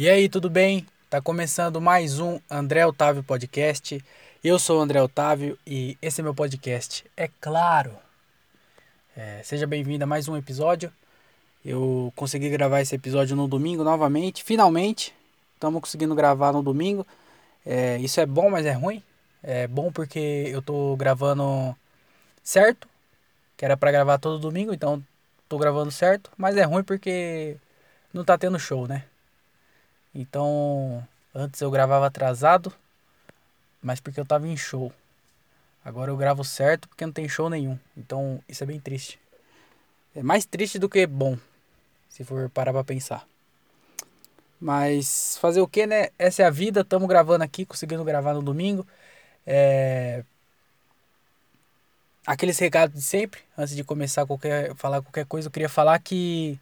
E aí, tudo bem? Tá começando mais um André Otávio Podcast. Eu sou o André Otávio e esse é meu podcast. É claro. É, seja bem-vindo a mais um episódio. Eu consegui gravar esse episódio no domingo novamente, finalmente. Estamos conseguindo gravar no domingo. É, isso é bom, mas é ruim. É bom porque eu tô gravando certo, que era para gravar todo domingo, então tô gravando certo, mas é ruim porque não tá tendo show, né? Então, antes eu gravava atrasado, mas porque eu tava em show. Agora eu gravo certo porque não tem show nenhum. Então, isso é bem triste. É mais triste do que bom, se for parar pra pensar. Mas fazer o que, né? Essa é a vida. Estamos gravando aqui, conseguindo gravar no domingo. É... Aqueles recados de sempre, antes de começar qualquer, falar qualquer coisa, eu queria falar que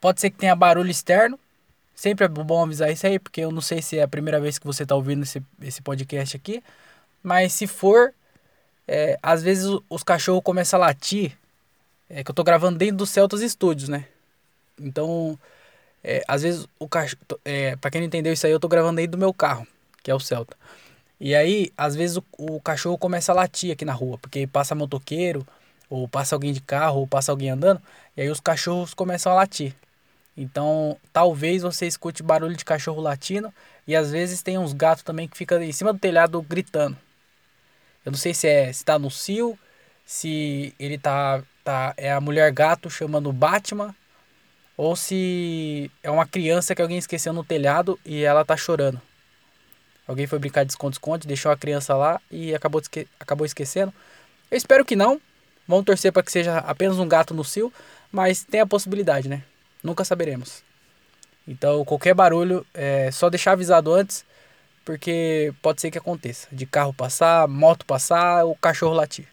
pode ser que tenha barulho externo. Sempre é bom avisar isso aí, porque eu não sei se é a primeira vez que você está ouvindo esse, esse podcast aqui. Mas se for, é, às vezes os cachorros começam a latir. É que eu tô gravando dentro do Celtas Studios, né? Então, é, às vezes o cachorro. É, pra quem não entendeu isso aí, eu tô gravando dentro do meu carro, que é o Celta. E aí, às vezes o, o cachorro começa a latir aqui na rua, porque passa motoqueiro, ou passa alguém de carro, ou passa alguém andando, e aí os cachorros começam a latir. Então, talvez você escute barulho de cachorro latindo e às vezes tem uns gatos também que ficam em cima do telhado gritando. Eu não sei se é se tá no cio, se ele tá tá é a mulher gato chamando Batman ou se é uma criança que alguém esqueceu no telhado e ela tá chorando. Alguém foi brincar de esconde-esconde, deixou a criança lá e acabou, esque acabou esquecendo. Eu espero que não. Vamos torcer para que seja apenas um gato no cio, mas tem a possibilidade, né? Nunca saberemos. Então, qualquer barulho, é só deixar avisado antes, porque pode ser que aconteça. De carro passar, moto passar, o cachorro latir.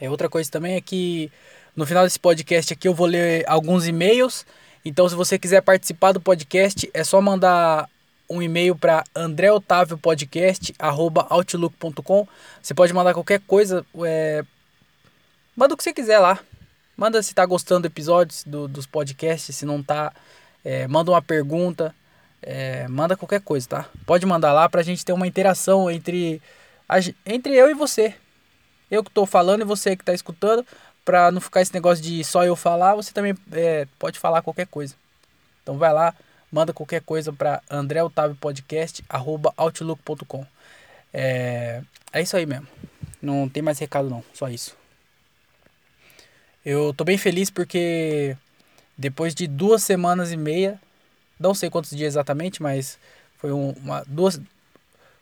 É, outra coisa também é que no final desse podcast aqui eu vou ler alguns e-mails. Então, se você quiser participar do podcast, é só mandar um e-mail para andreotaviopodcast@outlook.com. Você pode mandar qualquer coisa, é... manda o que você quiser lá. Manda se tá gostando do episódio do, dos podcasts, se não tá, é, manda uma pergunta, é, manda qualquer coisa, tá? Pode mandar lá pra gente ter uma interação entre, a, entre eu e você. Eu que tô falando e você que tá escutando, pra não ficar esse negócio de só eu falar, você também é, pode falar qualquer coisa. Então vai lá, manda qualquer coisa para andreotaviopodcast@outlook.com. É, é isso aí mesmo. Não tem mais recado não, só isso. Eu tô bem feliz porque depois de duas semanas e meia, não sei quantos dias exatamente, mas foi uma duas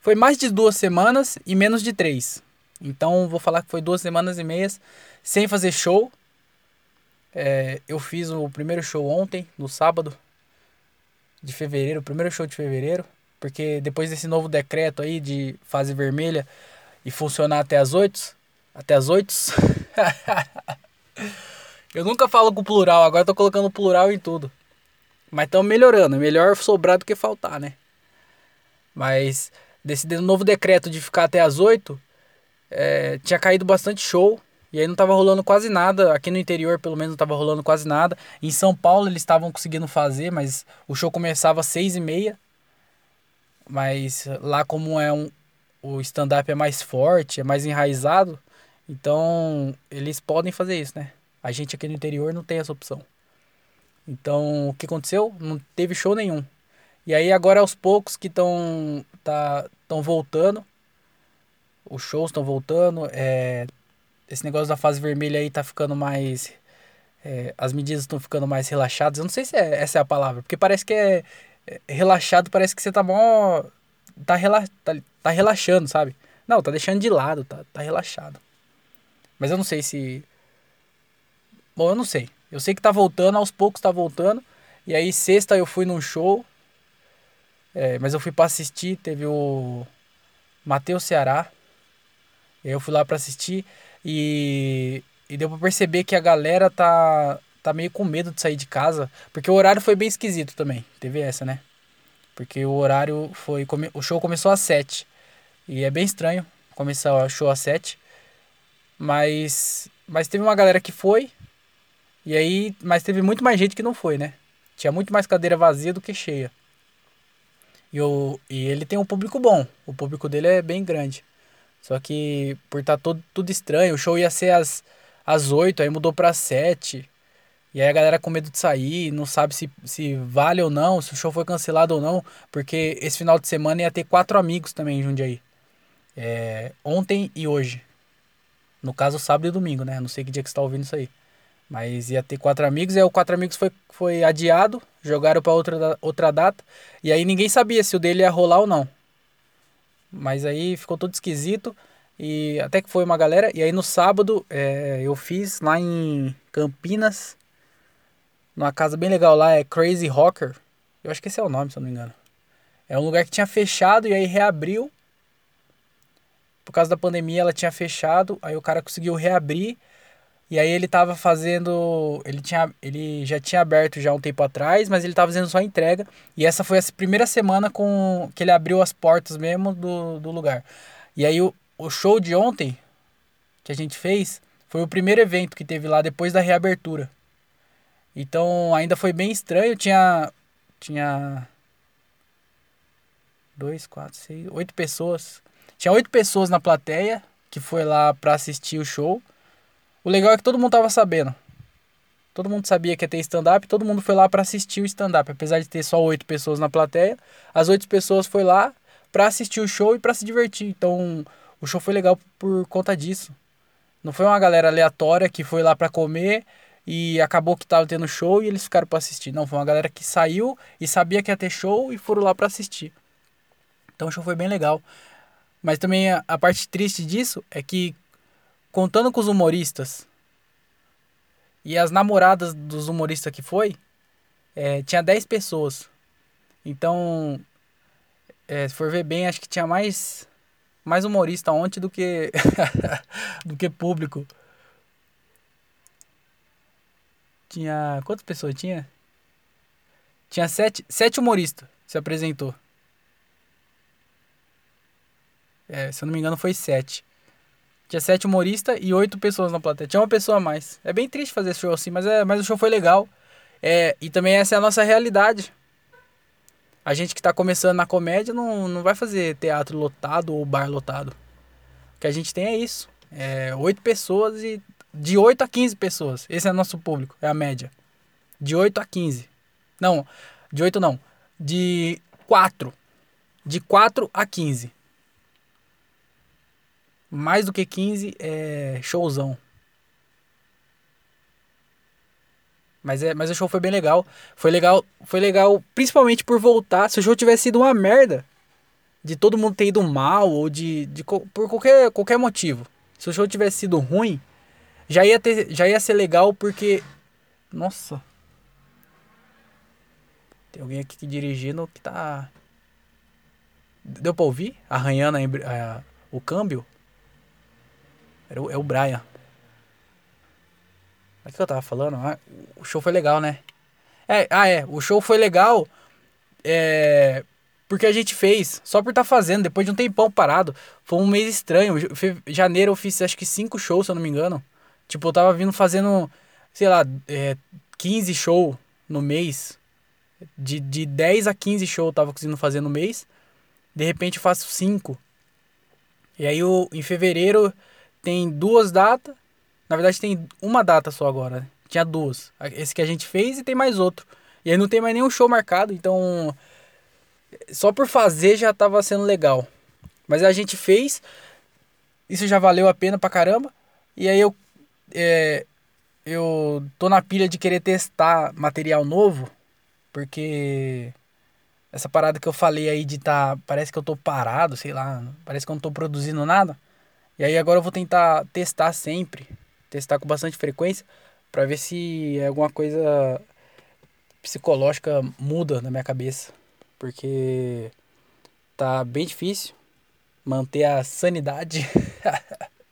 foi mais de duas semanas e menos de três. Então vou falar que foi duas semanas e meias sem fazer show. É, eu fiz o primeiro show ontem, no sábado de fevereiro, o primeiro show de fevereiro, porque depois desse novo decreto aí de fase vermelha e funcionar até as oito, até as oito. Eu nunca falo com plural, agora tô colocando plural em tudo. Mas estão melhorando, melhor sobrar do que faltar, né? Mas desse novo decreto de ficar até as 8, é, tinha caído bastante show. E aí não tava rolando quase nada. Aqui no interior, pelo menos, não tava rolando quase nada. Em São Paulo eles estavam conseguindo fazer, mas o show começava às 6 e meia. Mas lá como é um. O stand-up é mais forte, é mais enraizado. Então, eles podem fazer isso, né? A gente aqui no interior não tem essa opção. Então, o que aconteceu? Não teve show nenhum. E aí agora aos poucos que estão tá, tão voltando, os shows estão voltando, é, esse negócio da fase vermelha aí tá ficando mais é, as medidas estão ficando mais relaxadas. Eu não sei se é, essa é a palavra, porque parece que é, é relaxado, parece que você tá mó tá, rela, tá, tá relaxando, sabe? Não, tá deixando de lado, tá, tá relaxado. Mas eu não sei se. Bom, eu não sei. Eu sei que tá voltando, aos poucos tá voltando. E aí, sexta eu fui num show. É, mas eu fui para assistir. Teve o Matheus Ceará. Eu fui lá para assistir. E, e deu pra perceber que a galera tá, tá meio com medo de sair de casa. Porque o horário foi bem esquisito também. Teve essa, né? Porque o horário foi. O show começou às sete. E é bem estranho começar o show às sete. Mas, mas teve uma galera que foi. E aí, mas teve muito mais gente que não foi, né? Tinha muito mais cadeira vazia do que cheia. E, o, e ele tem um público bom. O público dele é bem grande. Só que por estar tá todo, tudo estranho, o show ia ser às, às 8, aí mudou para 7. E aí a galera com medo de sair, não sabe se, se vale ou não, se o show foi cancelado ou não, porque esse final de semana ia ter quatro amigos também em Jundiaí. É, ontem e hoje. No caso, sábado e domingo, né? Não sei que dia que você tá ouvindo isso aí. Mas ia ter quatro amigos, e aí o quatro amigos foi, foi adiado, jogaram para outra, outra data, e aí ninguém sabia se o dele ia rolar ou não. Mas aí ficou tudo esquisito, e até que foi uma galera, e aí no sábado é, eu fiz lá em Campinas, numa casa bem legal lá, é Crazy Rocker, eu acho que esse é o nome, se eu não me engano. É um lugar que tinha fechado e aí reabriu. Por causa da pandemia ela tinha fechado, aí o cara conseguiu reabrir e aí ele tava fazendo. Ele, tinha, ele já tinha aberto já um tempo atrás, mas ele tava fazendo só entrega. E essa foi a primeira semana com que ele abriu as portas mesmo do, do lugar. E aí o, o show de ontem que a gente fez foi o primeiro evento que teve lá depois da reabertura. Então ainda foi bem estranho. Tinha. Tinha. Dois, quatro, seis, oito pessoas. Tinha oito pessoas na plateia que foi lá para assistir o show. O legal é que todo mundo tava sabendo. Todo mundo sabia que ia ter stand-up, todo mundo foi lá para assistir o stand-up. Apesar de ter só oito pessoas na plateia, as oito pessoas foi lá para assistir o show e para se divertir. Então, o show foi legal por conta disso. Não foi uma galera aleatória que foi lá para comer e acabou que tava tendo show e eles ficaram para assistir. Não, foi uma galera que saiu e sabia que ia ter show e foram lá para assistir. Então, o show foi bem legal. Mas também a, a parte triste disso é que contando com os humoristas e as namoradas dos humoristas que foi, é, tinha 10 pessoas. Então, é, se for ver bem, acho que tinha mais mais humorista ontem do que do que público. Tinha quantas pessoas tinha? Tinha sete, sete humoristas se apresentou. É, se eu não me engano foi sete. Tinha sete humoristas e oito pessoas na plateia. Tinha uma pessoa a mais. É bem triste fazer show assim, mas, é, mas o show foi legal. É, e também essa é a nossa realidade. A gente que está começando na comédia não, não vai fazer teatro lotado ou bar lotado. O que a gente tem é isso. É oito pessoas e. De 8 a 15 pessoas. Esse é nosso público, é a média. De 8 a 15. Não, de 8 não. De 4. De 4 a 15 mais do que 15 é showzão. Mas, é, mas o show foi bem legal. Foi legal, foi legal principalmente por voltar. Se o show tivesse sido uma merda, de todo mundo ter ido mal ou de, de por qualquer, qualquer motivo. Se o show tivesse sido ruim, já ia ter, já ia ser legal porque nossa. Tem alguém aqui dirigindo que tá Deu pra ouvir? Arranhando a, a, o câmbio? Era o, é o Brian. O que eu tava falando? Ah, o show foi legal, né? É, ah, é. O show foi legal. É. Porque a gente fez, só por estar tá fazendo, depois de um tempão parado. Foi um mês estranho. Janeiro eu fiz acho que cinco shows, se eu não me engano. Tipo, eu tava vindo fazendo, sei lá, é, 15 shows no mês. De, de 10 a 15 shows eu tava conseguindo fazer no mês. De repente eu faço 5. E aí eu, em fevereiro tem duas datas. Na verdade, tem uma data só agora. Né? Tinha duas. Esse que a gente fez e tem mais outro. E aí não tem mais nenhum show marcado, então. Só por fazer já tava sendo legal. Mas a gente fez. Isso já valeu a pena pra caramba. E aí eu. É, eu tô na pilha de querer testar material novo. Porque. Essa parada que eu falei aí de tá. Parece que eu tô parado, sei lá. Parece que eu não tô produzindo nada. E aí agora eu vou tentar testar sempre, testar com bastante frequência, para ver se alguma coisa psicológica muda na minha cabeça, porque tá bem difícil manter a sanidade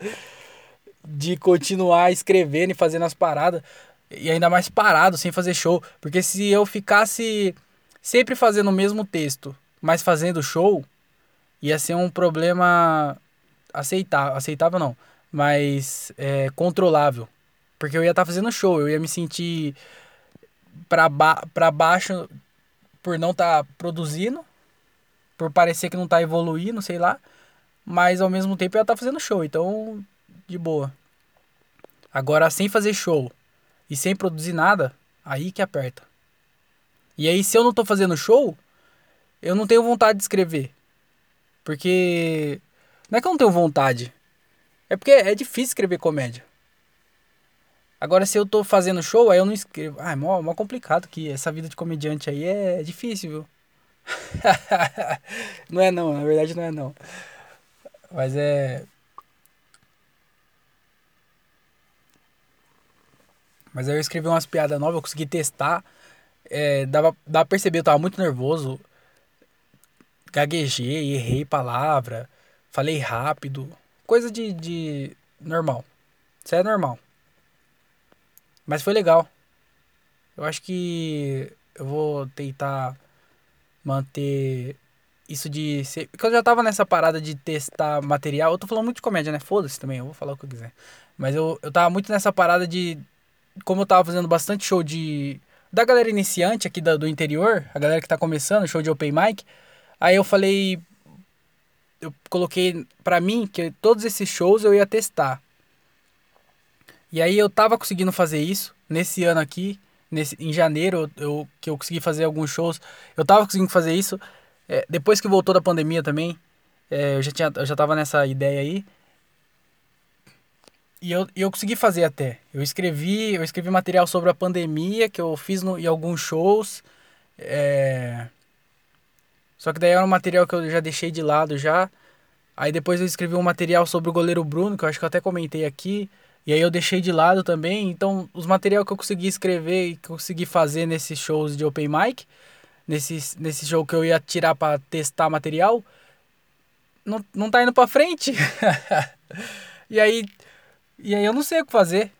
de continuar escrevendo e fazendo as paradas e ainda mais parado sem fazer show, porque se eu ficasse sempre fazendo o mesmo texto, mas fazendo show, ia ser um problema aceitável, aceitável não, mas é, controlável. Porque eu ia estar tá fazendo show, eu ia me sentir pra, ba pra baixo por não estar tá produzindo por parecer que não tá evoluindo, sei lá. Mas ao mesmo tempo ela tá fazendo show, então de boa. Agora sem fazer show e sem produzir nada, aí que aperta. E aí se eu não tô fazendo show, eu não tenho vontade de escrever. Porque não é que eu não tenho vontade. É porque é difícil escrever comédia. Agora, se eu tô fazendo show, aí eu não escrevo. Ah, é mó, mó complicado que essa vida de comediante aí é difícil, viu? não é não, na verdade não é não. Mas é. Mas aí eu escrevi umas piadas novas, eu consegui testar. É, dava, dava pra perceber, eu tava muito nervoso. Gaguejei, errei palavra, falei rápido. Coisa de, de normal. Isso é normal. Mas foi legal. Eu acho que eu vou tentar manter isso de ser. Porque eu já tava nessa parada de testar material. Eu tô falando muito de comédia, né? Foda-se também, eu vou falar o que eu quiser. Mas eu, eu tava muito nessa parada de. Como eu tava fazendo bastante show de. Da galera iniciante aqui da, do interior, a galera que tá começando, show de open mic. Aí eu falei. Eu coloquei pra mim que todos esses shows eu ia testar. E aí eu tava conseguindo fazer isso nesse ano aqui, nesse, em janeiro, eu, que eu consegui fazer alguns shows. Eu tava conseguindo fazer isso. É, depois que voltou da pandemia também, é, eu, já tinha, eu já tava nessa ideia aí. E eu, eu consegui fazer até. Eu escrevi, eu escrevi material sobre a pandemia que eu fiz no, em alguns shows. É... Só que daí era um material que eu já deixei de lado já. Aí depois eu escrevi um material sobre o goleiro Bruno, que eu acho que eu até comentei aqui. E aí eu deixei de lado também. Então, os materiais que eu consegui escrever e consegui fazer nesses shows de open mic, nesse, nesse show que eu ia tirar para testar material, não, não tá indo para frente. e aí e aí eu não sei o que fazer.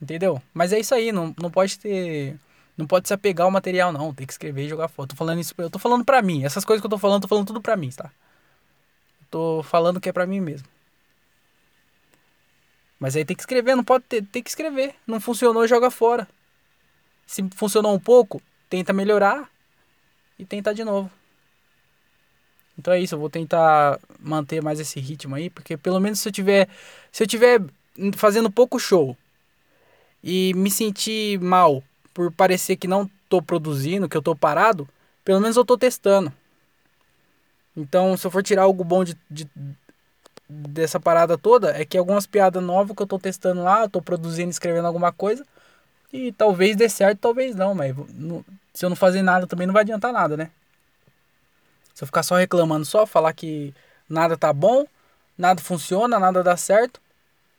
Entendeu? Mas é isso aí, não, não pode ter não pode se apegar ao material não, tem que escrever e jogar foto. Tô falando isso, eu tô falando pra mim. Essas coisas que eu tô falando, tô falando tudo pra mim, tá? Tô falando que é pra mim mesmo. Mas aí tem que escrever, não pode ter, tem que escrever. Não funcionou, joga fora. Se funcionou um pouco, tenta melhorar e tentar de novo. Então é isso, eu vou tentar manter mais esse ritmo aí, porque pelo menos se eu tiver, se eu tiver fazendo pouco show e me sentir mal por parecer que não tô produzindo, que eu tô parado, pelo menos eu tô testando. Então, se eu for tirar algo bom de, de, dessa parada toda é que algumas piadas novas que eu tô testando lá, eu tô produzindo, escrevendo alguma coisa. E talvez dê certo, talvez não, mas não, se eu não fazer nada também não vai adiantar nada, né? Se eu ficar só reclamando, só falar que nada tá bom, nada funciona, nada dá certo,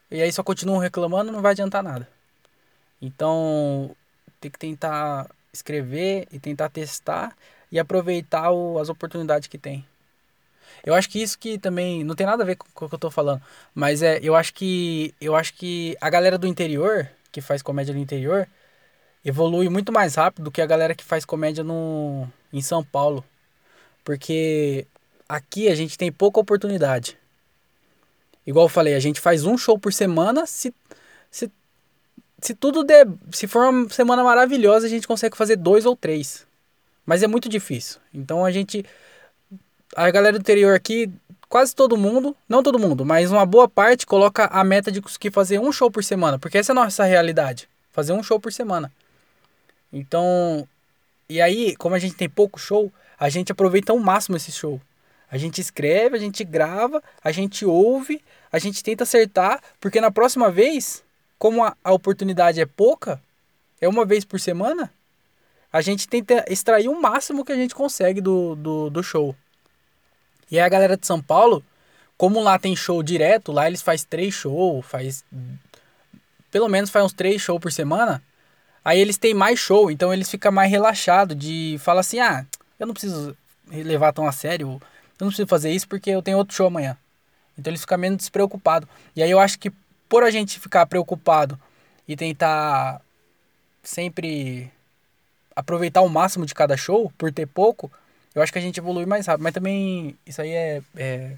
e aí só continuo reclamando, não vai adiantar nada. Então, tem que tentar escrever e tentar testar e aproveitar o, as oportunidades que tem. Eu acho que isso que também não tem nada a ver com, o que eu tô falando, mas é, eu acho que eu acho que a galera do interior, que faz comédia no interior, evolui muito mais rápido do que a galera que faz comédia no em São Paulo. Porque aqui a gente tem pouca oportunidade. Igual eu falei, a gente faz um show por semana, se se se tudo der, se for uma semana maravilhosa, a gente consegue fazer dois ou três. Mas é muito difícil. Então a gente a galera do interior aqui, quase todo mundo, não todo mundo, mas uma boa parte coloca a meta de conseguir fazer um show por semana, porque essa é a nossa realidade, fazer um show por semana. Então, e aí, como a gente tem pouco show, a gente aproveita ao máximo esse show. A gente escreve, a gente grava, a gente ouve, a gente tenta acertar, porque na próxima vez, como a, a oportunidade é pouca, é uma vez por semana, a gente tenta extrair o máximo que a gente consegue do, do, do show. E aí a galera de São Paulo, como lá tem show direto, lá eles faz três shows, faz. Pelo menos faz uns três shows por semana. Aí eles têm mais show, então eles ficam mais relaxados de falar assim, ah, eu não preciso levar tão a sério, eu não preciso fazer isso porque eu tenho outro show amanhã. Então eles ficam menos despreocupados. E aí eu acho que por a gente ficar preocupado e tentar sempre aproveitar o máximo de cada show, por ter pouco, eu acho que a gente evolui mais rápido. Mas também, isso aí é, é,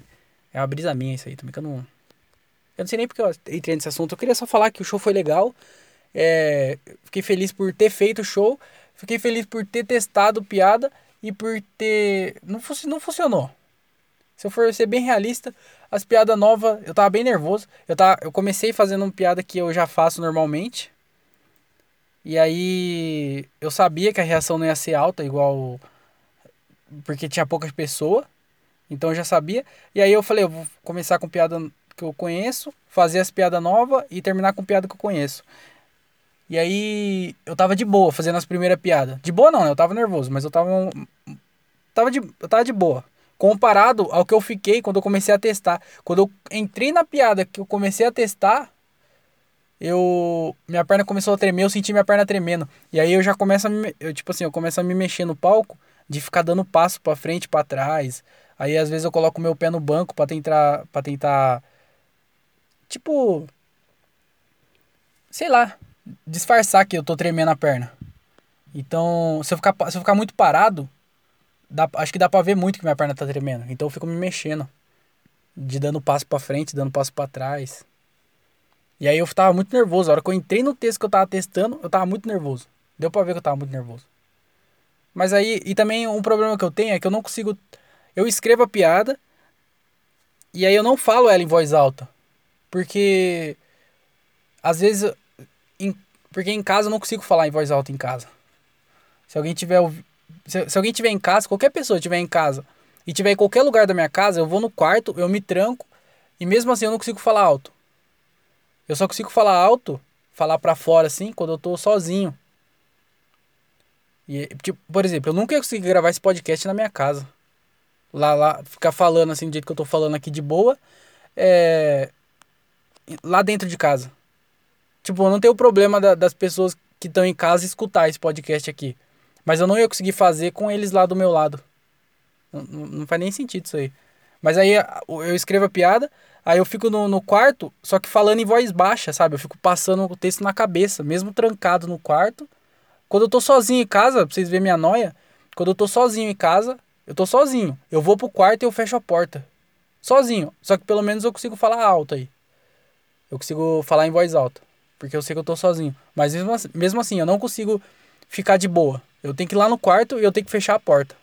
é uma brisa minha, isso aí também, que eu não... Eu não sei nem porque eu entrei nesse assunto. Eu queria só falar que o show foi legal. É, fiquei feliz por ter feito o show. Fiquei feliz por ter testado piada. e por ter. Não, não funcionou. Se eu for ser bem realista, as piadas novas, eu tava bem nervoso. Eu, tava, eu comecei fazendo uma piada que eu já faço normalmente. E aí eu sabia que a reação não ia ser alta, igual. Porque tinha poucas pessoas. Então eu já sabia. E aí eu falei, eu vou começar com piada que eu conheço, fazer as piadas novas e terminar com piada que eu conheço. E aí eu tava de boa fazendo as primeiras piadas. De boa não, né? Eu tava nervoso, mas eu tava. Tava de, eu tava de boa. Comparado ao que eu fiquei quando eu comecei a testar. Quando eu entrei na piada que eu comecei a testar, eu. Minha perna começou a tremer, eu senti minha perna tremendo. E aí eu já começo a me. Eu, tipo assim, eu começo a me mexer no palco de ficar dando passo para frente, para trás. Aí às vezes eu coloco meu pé no banco para tentar. para tentar. Tipo. Sei lá, disfarçar que eu tô tremendo a perna. Então, se eu ficar, se eu ficar muito parado, dá, acho que dá pra ver muito que minha perna tá tremendo. Então eu fico me mexendo. De dando passo pra frente, dando passo para trás. E aí eu tava muito nervoso. A hora que eu entrei no texto que eu tava testando, eu tava muito nervoso. Deu pra ver que eu tava muito nervoso. Mas aí, e também um problema que eu tenho é que eu não consigo. Eu escrevo a piada e aí eu não falo ela em voz alta. Porque às vezes em, porque em casa eu não consigo falar em voz alta em casa. Se alguém tiver se, se alguém tiver em casa, qualquer pessoa tiver em casa e tiver em qualquer lugar da minha casa, eu vou no quarto, eu me tranco e mesmo assim eu não consigo falar alto. Eu só consigo falar alto, falar para fora assim, quando eu tô sozinho. E, tipo, por exemplo, eu nunca consegui gravar esse podcast na minha casa. Lá, lá, ficar falando assim, do jeito que eu tô falando aqui de boa, é, lá dentro de casa. Tipo, eu não tenho problema da, das pessoas que estão em casa escutar esse podcast aqui. Mas eu não ia conseguir fazer com eles lá do meu lado. Não, não faz nem sentido isso aí. Mas aí eu escrevo a piada, aí eu fico no, no quarto, só que falando em voz baixa, sabe? Eu fico passando o texto na cabeça, mesmo trancado no quarto. Quando eu tô sozinho em casa, pra vocês verem minha noia, quando eu tô sozinho em casa, eu tô sozinho. Eu vou pro quarto e eu fecho a porta. Sozinho. Só que pelo menos eu consigo falar alto aí. Eu consigo falar em voz alta porque eu sei que eu tô sozinho. Mas mesmo assim, mesmo assim, eu não consigo ficar de boa. Eu tenho que ir lá no quarto e eu tenho que fechar a porta.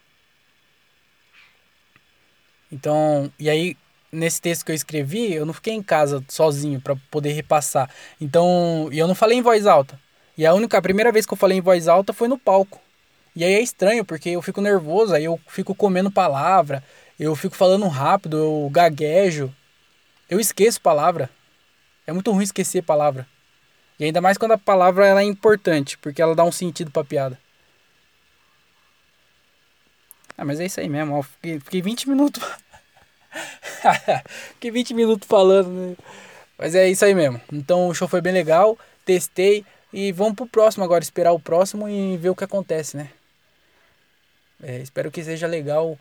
Então, e aí nesse texto que eu escrevi, eu não fiquei em casa sozinho para poder repassar. Então, e eu não falei em voz alta. E a única a primeira vez que eu falei em voz alta foi no palco. E aí é estranho, porque eu fico nervoso, aí eu fico comendo palavra, eu fico falando rápido, eu gaguejo. Eu esqueço palavra. É muito ruim esquecer palavra. E ainda mais quando a palavra ela é importante, porque ela dá um sentido pra piada. Ah, mas é isso aí mesmo. Fiquei, fiquei 20 minutos. fiquei 20 minutos falando, né? Mas é isso aí mesmo. Então o show foi bem legal, testei e vamos pro próximo agora, esperar o próximo e ver o que acontece, né? É, espero que seja legal,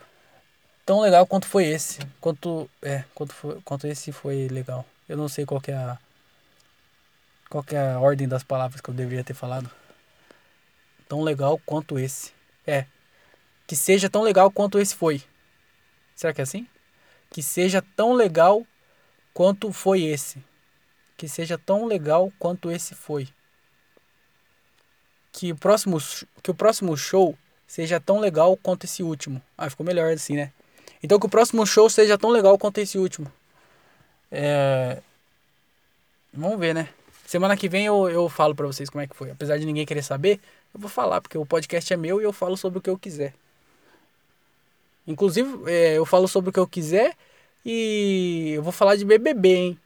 tão legal quanto foi esse. Quanto, é, quanto, foi, quanto esse foi legal. Eu não sei qual que é a qual que é a ordem das palavras que eu deveria ter falado? Tão legal quanto esse. É. Que seja tão legal quanto esse foi. Será que é assim? Que seja tão legal quanto foi esse. Que seja tão legal quanto esse foi. Que o próximo, que o próximo show seja tão legal quanto esse último. Ah, ficou melhor assim, né? Então que o próximo show seja tão legal quanto esse último. É... Vamos ver, né? Semana que vem eu, eu falo para vocês como é que foi. Apesar de ninguém querer saber, eu vou falar, porque o podcast é meu e eu falo sobre o que eu quiser. Inclusive, é, eu falo sobre o que eu quiser e eu vou falar de BBB, hein?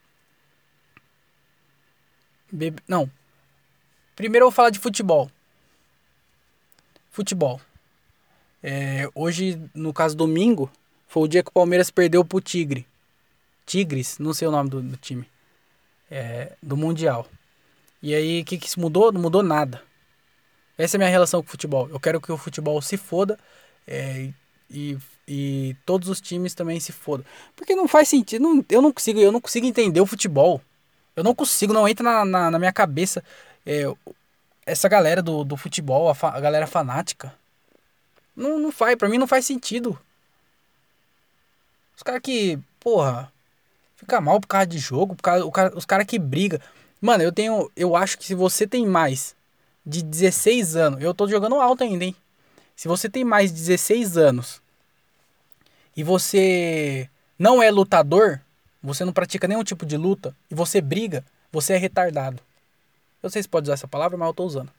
Bebe... Não. Primeiro eu vou falar de futebol. Futebol. É, hoje, no caso domingo, foi o dia que o Palmeiras perdeu pro Tigre. Tigres, não sei o nome do, do time é, do Mundial. E aí, o que, que mudou? Não mudou nada. Essa é a minha relação com o futebol. Eu quero que o futebol se foda é, e, e todos os times também se fodam. Porque não faz sentido. Não, eu, não consigo, eu não consigo entender o futebol. Eu não consigo, não entra na, na, na minha cabeça é, essa galera do, do futebol, a, fa, a galera fanática. Não, não faz, pra mim não faz sentido. Os caras que, porra, fica mal por causa de jogo, por causa, cara, os caras que briga. Mano, eu tenho. Eu acho que se você tem mais de 16 anos, eu tô jogando alto ainda, hein? Se você tem mais de 16 anos e você não é lutador, você não pratica nenhum tipo de luta e você briga, você é retardado. Eu sei se pode usar essa palavra, mas eu tô usando.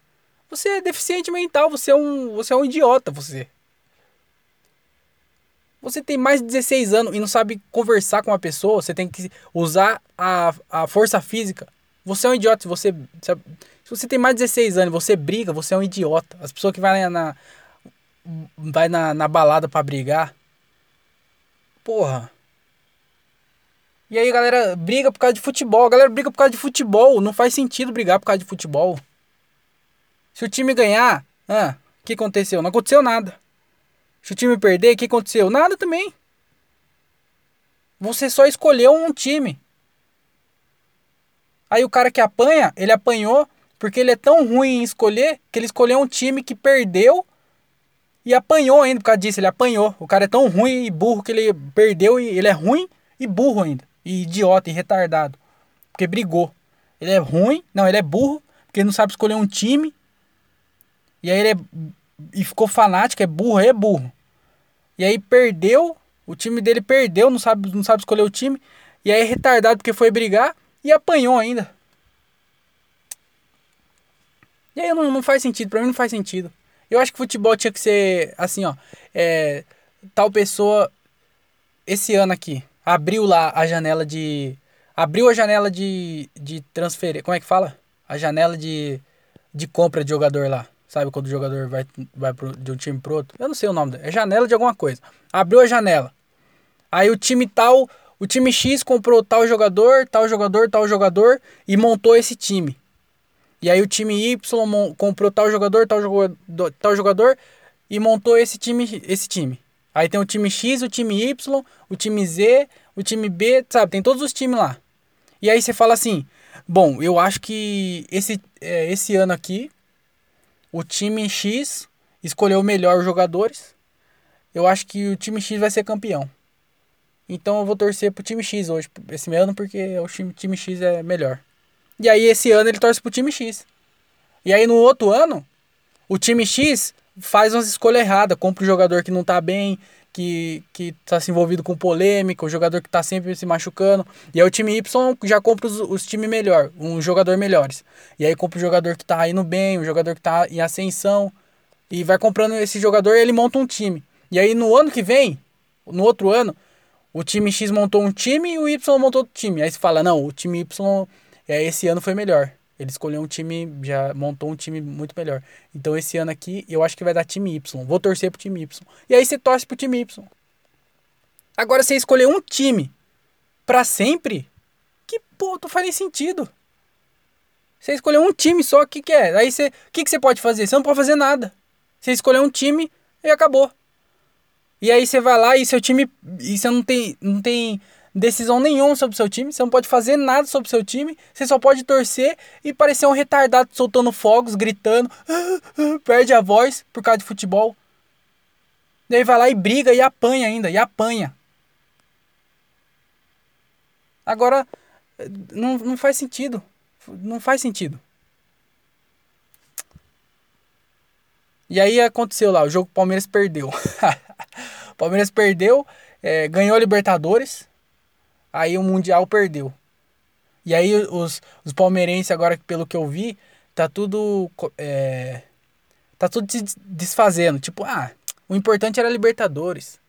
Você é deficiente mental, você é um, você é um idiota, você. Você tem mais de 16 anos e não sabe conversar com uma pessoa, você tem que usar a, a força física. Você é um idiota. Se você, se você tem mais de 16 anos e você briga, você é um idiota. As pessoas que vai na, vai na, na balada para brigar. Porra. E aí, galera, briga por causa de futebol. A galera briga por causa de futebol. Não faz sentido brigar por causa de futebol. Se o time ganhar, ah, o que aconteceu? Não aconteceu nada. Se o time perder, o que aconteceu? Nada também. Você só escolheu um time. Aí o cara que apanha, ele apanhou porque ele é tão ruim em escolher que ele escolheu um time que perdeu e apanhou ainda por causa disso. Ele apanhou. O cara é tão ruim e burro que ele perdeu e ele é ruim e burro ainda. E idiota e retardado. Porque brigou. Ele é ruim, não, ele é burro porque ele não sabe escolher um time. E aí ele é, e ficou fanático, é burro, é burro. E aí perdeu, o time dele perdeu, não sabe, não sabe escolher o time. E aí é retardado porque foi brigar e apanhou ainda. E aí não, não faz sentido, pra mim não faz sentido. Eu acho que futebol tinha que ser assim, ó. É, tal pessoa, esse ano aqui, abriu lá a janela de. Abriu a janela de, de transferir. Como é que fala? A janela de, de compra de jogador lá. Sabe quando o jogador vai, vai pro, de um time pro outro? Eu não sei o nome. É janela de alguma coisa. Abriu a janela. Aí o time tal o time X comprou tal jogador, tal jogador, tal jogador e montou esse time. E aí o time Y comprou tal jogador, tal jogador, tal jogador e montou esse time, esse time. Aí tem o time X, o time Y, o time Z, o time B, sabe? Tem todos os times lá. E aí você fala assim: bom, eu acho que esse, é, esse ano aqui, o time X escolheu melhor os jogadores. Eu acho que o time X vai ser campeão. Então eu vou torcer pro time X hoje, esse ano, porque o time, X é melhor. E aí esse ano ele torce pro time X. E aí no outro ano, o time X faz umas escolhas erradas, compra um jogador que não tá bem, que, que tá se envolvido com polêmica, o jogador que tá sempre se machucando. E aí o time Y já compra os, os times melhor, um jogador melhores. E aí compra o jogador que tá indo bem, o jogador que tá em ascensão. E vai comprando esse jogador e ele monta um time. E aí no ano que vem, no outro ano, o time X montou um time e o Y montou outro time. Aí você fala, não, o time Y é, esse ano foi melhor. Ele escolheu um time, já montou um time muito melhor. Então esse ano aqui eu acho que vai dar time Y. Vou torcer pro time Y. E aí você torce pro time Y. Agora você escolher um time para sempre, que não faz nem sentido. Você escolheu um time só, o que, que é? Aí você, o que, que você pode fazer? Você não pode fazer nada. Você escolheu um time e acabou. E aí você vai lá e seu time. E você não tem, não tem decisão nenhuma sobre o seu time. Você não pode fazer nada sobre o seu time. Você só pode torcer e parecer um retardado soltando fogos, gritando. perde a voz por causa de futebol. Daí vai lá e briga e apanha ainda. E apanha. Agora, não, não faz sentido. Não faz sentido. E aí aconteceu lá, o jogo Palmeiras perdeu. Palmeiras perdeu, é, ganhou a Libertadores, aí o Mundial perdeu. E aí os, os palmeirenses, agora pelo que eu vi, tá tudo. É, tá tudo se desfazendo. Tipo, ah, o importante era Libertadores.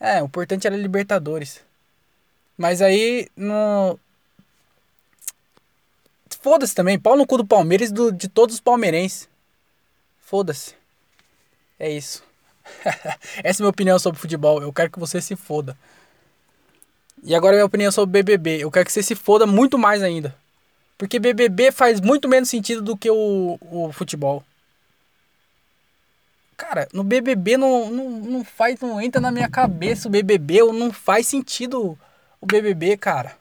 É, o importante era Libertadores. Mas aí no. Foda-se também, pau no cu do Palmeiras do, de todos os palmeirenses. Foda-se. É isso. Essa é a minha opinião sobre futebol. Eu quero que você se foda. E agora a minha opinião sobre BBB. Eu quero que você se foda muito mais ainda. Porque BBB faz muito menos sentido do que o, o futebol. Cara, no BBB não, não, não faz, não entra na minha cabeça o BBB, não faz sentido o BBB, cara.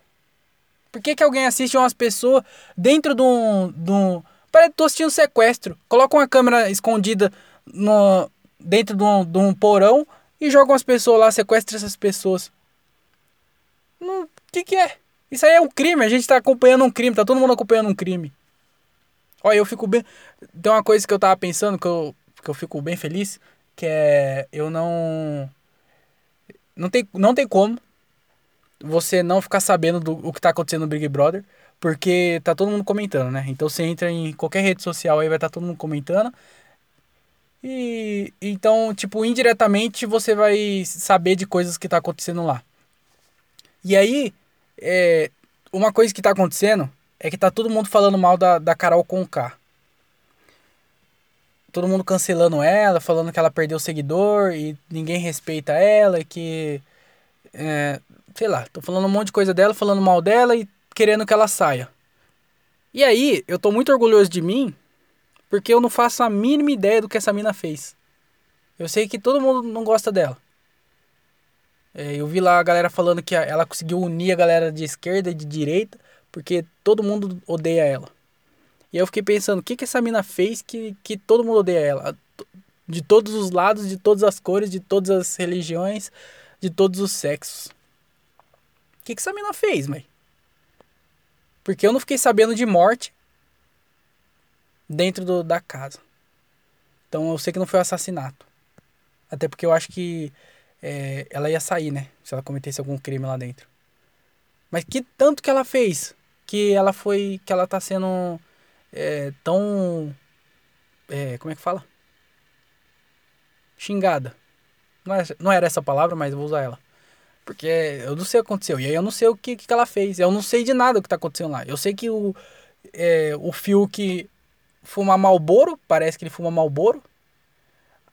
Por que, que alguém assiste umas pessoas dentro de um. De um parece que tô assistindo um sequestro. Coloca uma câmera escondida no, dentro de um, de um porão e jogam as pessoas lá, sequestram essas pessoas. O que, que é? Isso aí é um crime, a gente tá acompanhando um crime, tá todo mundo acompanhando um crime. Olha, eu fico bem. Tem uma coisa que eu tava pensando que eu, que eu fico bem feliz. que é eu não não tem não tem como você não ficar sabendo do o que tá acontecendo no Big Brother, porque tá todo mundo comentando, né? Então você entra em qualquer rede social aí vai estar tá todo mundo comentando. E então, tipo, indiretamente você vai saber de coisas que tá acontecendo lá. E aí, é, uma coisa que tá acontecendo é que tá todo mundo falando mal da, da Carol Conká. Todo mundo cancelando ela, falando que ela perdeu seguidor e ninguém respeita ela e que. É, sei lá, tô falando um monte de coisa dela, falando mal dela e querendo que ela saia. E aí, eu tô muito orgulhoso de mim, porque eu não faço a mínima ideia do que essa mina fez. Eu sei que todo mundo não gosta dela. É, eu vi lá a galera falando que ela conseguiu unir a galera de esquerda e de direita, porque todo mundo odeia ela. E eu fiquei pensando, o que, que essa mina fez que, que todo mundo odeia ela? De todos os lados, de todas as cores, de todas as religiões, de todos os sexos. O que, que essa mina fez, mãe? Porque eu não fiquei sabendo de morte dentro do, da casa. Então eu sei que não foi um assassinato. Até porque eu acho que é, ela ia sair, né? Se ela cometesse algum crime lá dentro. Mas que tanto que ela fez que ela foi. que ela tá sendo é, tão. É, como é que fala? Xingada. Não, é, não era essa palavra, mas eu vou usar ela. Porque eu não sei o que aconteceu. E aí eu não sei o que, que ela fez. Eu não sei de nada o que tá acontecendo lá. Eu sei que o, é, o Fiuk fuma Malboro. Parece que ele fuma Malboro.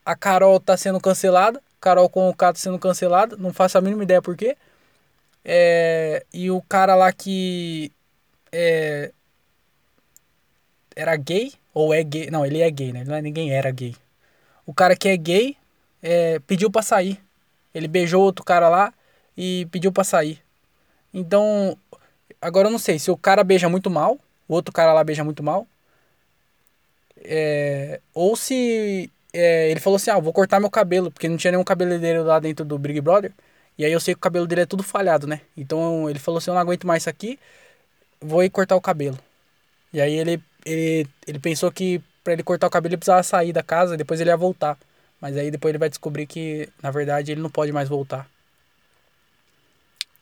A Carol tá sendo cancelada. Carol com o tá sendo cancelada. Não faço a mínima ideia por quê. É, e o cara lá que é, era gay. Ou é gay. Não, ele é gay, né? É, ninguém era gay. O cara que é gay é, pediu pra sair. Ele beijou outro cara lá e pediu para sair. Então, agora eu não sei se o cara beija muito mal, o outro cara lá beija muito mal, é, ou se é, ele falou assim: ah, vou cortar meu cabelo, porque não tinha nenhum cabeleireiro lá dentro do Big Brother. E aí eu sei que o cabelo dele é tudo falhado, né? Então ele falou assim: eu não aguento mais isso aqui, vou ir cortar o cabelo. E aí ele, ele, ele pensou que para ele cortar o cabelo ele precisava sair da casa, depois ele ia voltar. Mas aí depois ele vai descobrir que, na verdade, ele não pode mais voltar.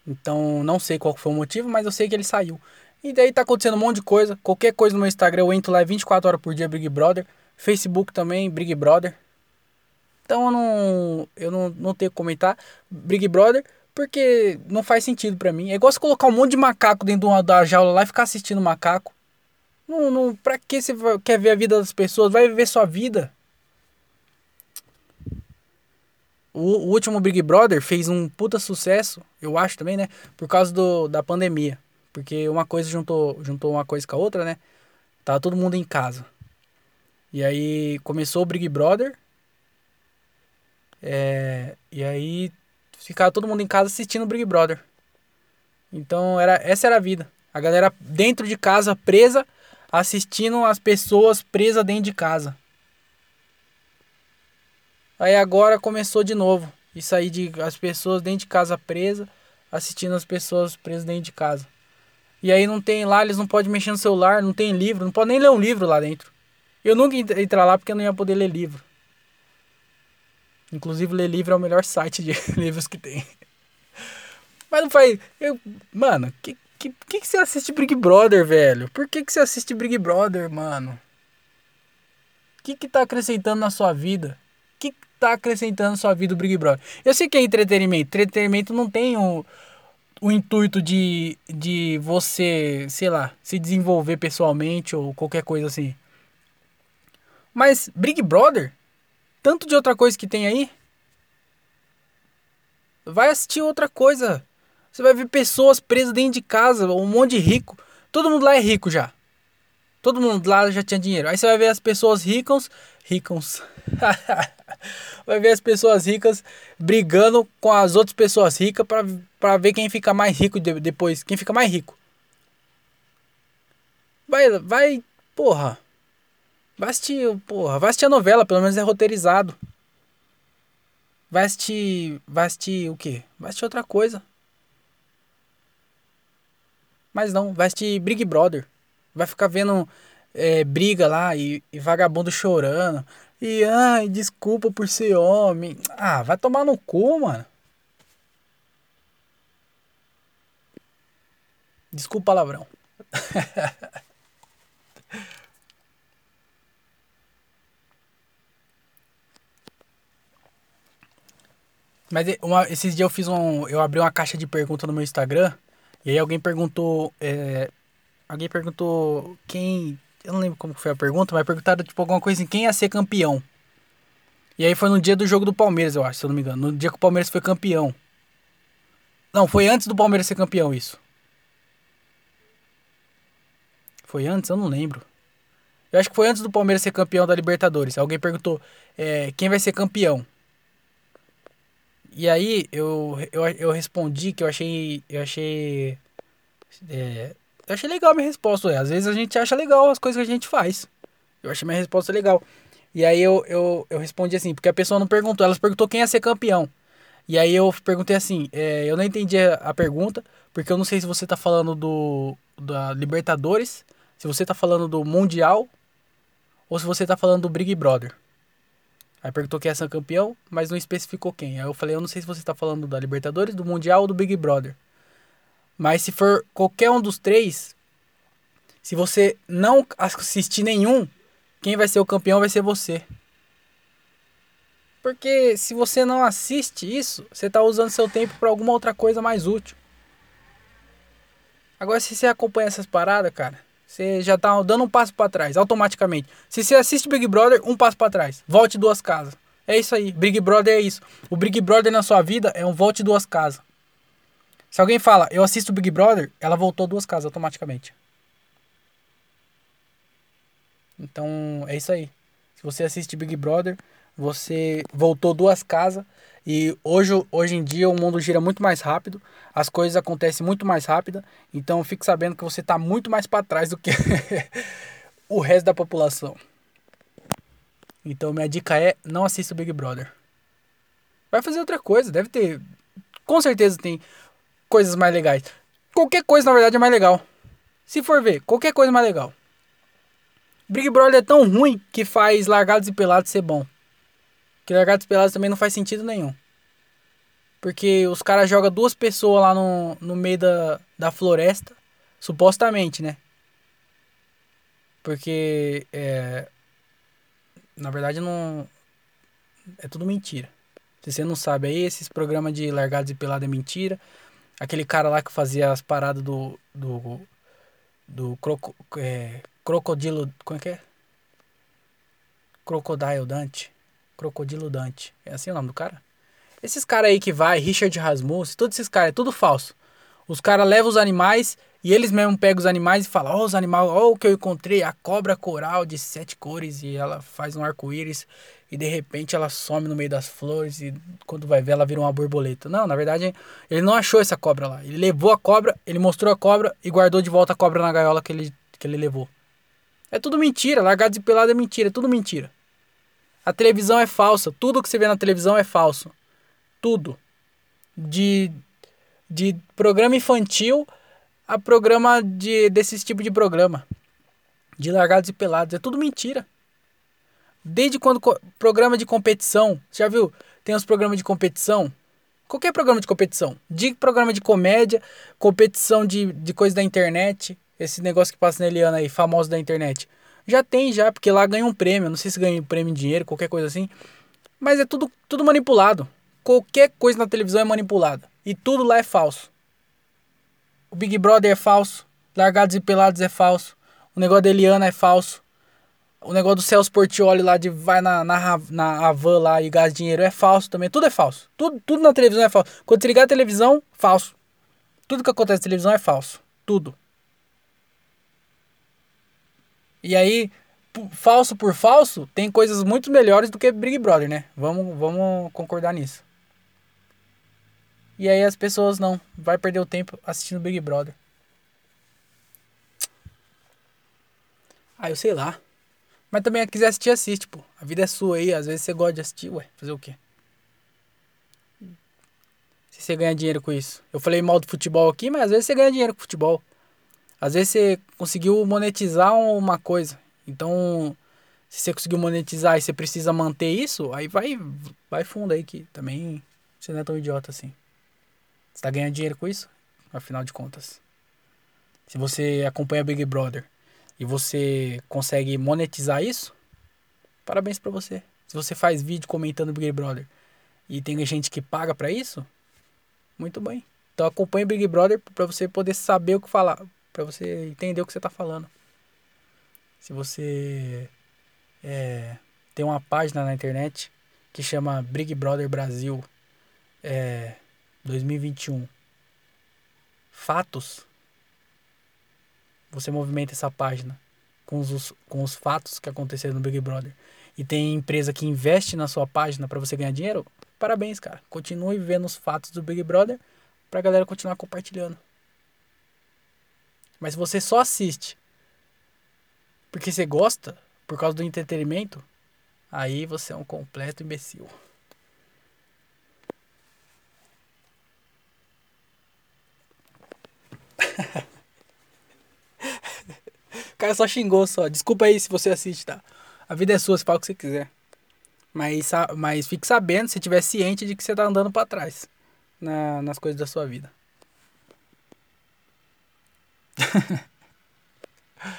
Então, não sei qual foi o motivo, mas eu sei que ele saiu. E daí tá acontecendo um monte de coisa. Qualquer coisa no meu Instagram, eu entro lá 24 horas por dia, Big Brother. Facebook também, Big Brother. Então eu não, eu não, não tenho que comentar Big Brother, porque não faz sentido para mim. É igual você colocar um monte de macaco dentro de uma, da jaula lá e ficar assistindo macaco. Não, não, pra que você quer ver a vida das pessoas? Vai viver sua vida. O, o, último Big Brother fez um puta sucesso, eu acho também, né? Por causa do, da pandemia. Porque uma coisa juntou, juntou uma coisa com a outra, né? Tava todo mundo em casa. E aí começou o Big Brother. É, e aí ficava todo mundo em casa assistindo o Big Brother. Então era, essa era a vida. A galera dentro de casa, presa, assistindo as pessoas presas dentro de casa. Aí agora começou de novo. Isso aí de as pessoas dentro de casa presa, assistindo as pessoas presas dentro de casa. E aí não tem lá, eles não podem mexer no celular, não tem livro, não pode nem ler um livro lá dentro. Eu nunca ia entrar lá porque eu não ia poder ler livro. Inclusive ler livro é o melhor site de livros que tem. Mas não faz. Eu, mano, que, que, que, que você assiste Big Brother, velho? Por que, que você assiste Big Brother, mano? O que, que tá acrescentando na sua vida? que tá acrescentando sua vida o Big Brother. Eu sei que é entretenimento. Entretenimento não tem o, o intuito de, de você, sei lá, se desenvolver pessoalmente ou qualquer coisa assim. Mas Big Brother, tanto de outra coisa que tem aí, vai assistir outra coisa. Você vai ver pessoas presas dentro de casa, um monte de rico. Todo mundo lá é rico já. Todo mundo lá já tinha dinheiro. Aí você vai ver as pessoas ricas, ricos. vai ver as pessoas ricas brigando com as outras pessoas ricas para ver quem fica mais rico depois, quem fica mais rico. Vai, vai, porra. Vai assistir, porra, vai assistir a novela, pelo menos é roteirizado. Vai assistir, vai assistir o quê? Vai assistir outra coisa. Mas não, vai assistir Big Brother. Vai ficar vendo é, briga lá e, e, vagabundo chorando. E ai, desculpa por ser homem. Ah, vai tomar no cu, mano. Desculpa palavrão. Mas uma, esses dias eu fiz um. Eu abri uma caixa de perguntas no meu Instagram. E aí alguém perguntou. É, alguém perguntou quem. Eu não lembro como foi a pergunta, mas perguntaram tipo alguma coisa assim, quem ia ser campeão. E aí foi no dia do jogo do Palmeiras, eu acho, se eu não me engano. No dia que o Palmeiras foi campeão. Não, foi antes do Palmeiras ser campeão isso. Foi antes? Eu não lembro. Eu acho que foi antes do Palmeiras ser campeão da Libertadores. Alguém perguntou é, quem vai ser campeão. E aí eu, eu, eu respondi que eu achei. Eu achei. É, eu achei legal a minha resposta. Às vezes a gente acha legal as coisas que a gente faz. Eu achei minha resposta legal. E aí eu, eu, eu respondi assim, porque a pessoa não perguntou, ela perguntou quem ia ser campeão. E aí eu perguntei assim, é, eu não entendi a pergunta, porque eu não sei se você tá falando do da Libertadores, se você tá falando do Mundial, ou se você tá falando do Big Brother. Aí perguntou quem é ser campeão, mas não especificou quem. Aí eu falei, eu não sei se você está falando da Libertadores, do Mundial ou do Big Brother. Mas se for qualquer um dos três, se você não assistir nenhum, quem vai ser o campeão vai ser você. Porque se você não assiste isso, você está usando seu tempo para alguma outra coisa mais útil. Agora, se você acompanha essas paradas, cara, você já tá dando um passo para trás, automaticamente. Se você assiste Big Brother, um passo para trás. Volte duas casas. É isso aí. Big Brother é isso. O Big Brother na sua vida é um volte duas casas. Se alguém fala, eu assisto Big Brother, ela voltou duas casas automaticamente. Então, é isso aí. Se você assiste Big Brother, você voltou duas casas e hoje, hoje em dia o mundo gira muito mais rápido, as coisas acontecem muito mais rápido, então fique sabendo que você está muito mais para trás do que o resto da população. Então minha dica é não assista o Big Brother. Vai fazer outra coisa, deve ter, com certeza tem coisas mais legais. Qualquer coisa na verdade é mais legal. Se for ver, qualquer coisa é mais legal. Big Brother é tão ruim que faz largados e pelados ser bom. Que largados pelados também não faz sentido nenhum. Porque os caras jogam duas pessoas lá no, no meio da, da floresta. Supostamente, né? Porque é, na verdade não. É tudo mentira. Se você não sabe aí, esses programas de largados e pelados é mentira. Aquele cara lá que fazia as paradas do. do. do croco, é, crocodilo. Como é que é? Crocodile Dante. Crocodilo Dante. É assim o nome do cara? Esses caras aí que vai, Richard Rasmussen, todos esses caras, é tudo falso. Os caras levam os animais e eles mesmos pegam os animais e falam: Ó, oh, os animais, ó, oh, o que eu encontrei, a cobra coral de sete cores. E ela faz um arco-íris e de repente ela some no meio das flores e quando vai ver ela vira uma borboleta. Não, na verdade, ele não achou essa cobra lá. Ele levou a cobra, ele mostrou a cobra e guardou de volta a cobra na gaiola que ele, que ele levou. É tudo mentira, largado e pelado é mentira, é tudo mentira. A televisão é falsa. Tudo que você vê na televisão é falso. Tudo. De, de programa infantil a programa de, desses tipo de programa. De largados e pelados. É tudo mentira. Desde quando programa de competição. Já viu? Tem os programas de competição. Qualquer programa de competição. De programa de comédia, competição de, de coisa da internet. Esse negócio que passa na Eliana aí, famoso da internet. Já tem, já, porque lá ganha um prêmio. Não sei se ganha um prêmio em dinheiro, qualquer coisa assim. Mas é tudo, tudo manipulado. Qualquer coisa na televisão é manipulada. E tudo lá é falso. O Big Brother é falso. Largados e Pelados é falso. O negócio da Eliana é falso. O negócio do Celso Portioli lá de vai na, na, na Havan lá e gasta dinheiro é falso também. Tudo é falso. Tudo, tudo na televisão é falso. Quando você ligar a televisão, falso. Tudo que acontece na televisão é falso. Tudo. E aí, falso por falso, tem coisas muito melhores do que Big Brother, né? Vamos, vamos concordar nisso. E aí as pessoas não, vai perder o tempo assistindo Big Brother. Ah, eu sei lá. Mas também quiser assistir, assiste, pô. A vida é sua aí, às vezes você gosta de assistir, ué, fazer o quê? Se você ganha dinheiro com isso. Eu falei mal do futebol aqui, mas às vezes você ganha dinheiro com futebol. Às vezes você conseguiu monetizar uma coisa. Então, Se você conseguiu monetizar e você precisa manter isso, aí vai, vai fundo aí que também você não é tão idiota assim. Você tá ganhando dinheiro com isso? Afinal de contas. Se você acompanha Big Brother e você consegue monetizar isso, parabéns para você. Se você faz vídeo comentando Big Brother e tem gente que paga para isso, muito bem. Então acompanhe Big Brother para você poder saber o que falar, para você entender o que você tá falando. Se você é, tem uma página na internet que chama Big Brother Brasil é, 2021 Fatos, você movimenta essa página com os, com os fatos que aconteceram no Big Brother e tem empresa que investe na sua página para você ganhar dinheiro, parabéns, cara. Continue vendo os fatos do Big Brother pra galera continuar compartilhando. Mas se você só assiste porque você gosta, por causa do entretenimento, aí você é um completo imbecil. o cara só xingou só. Desculpa aí se você assiste, tá? A vida é sua, você fala o que você quiser. Mas, mas fique sabendo, se tiver ciente de que você tá andando para trás na, nas coisas da sua vida. O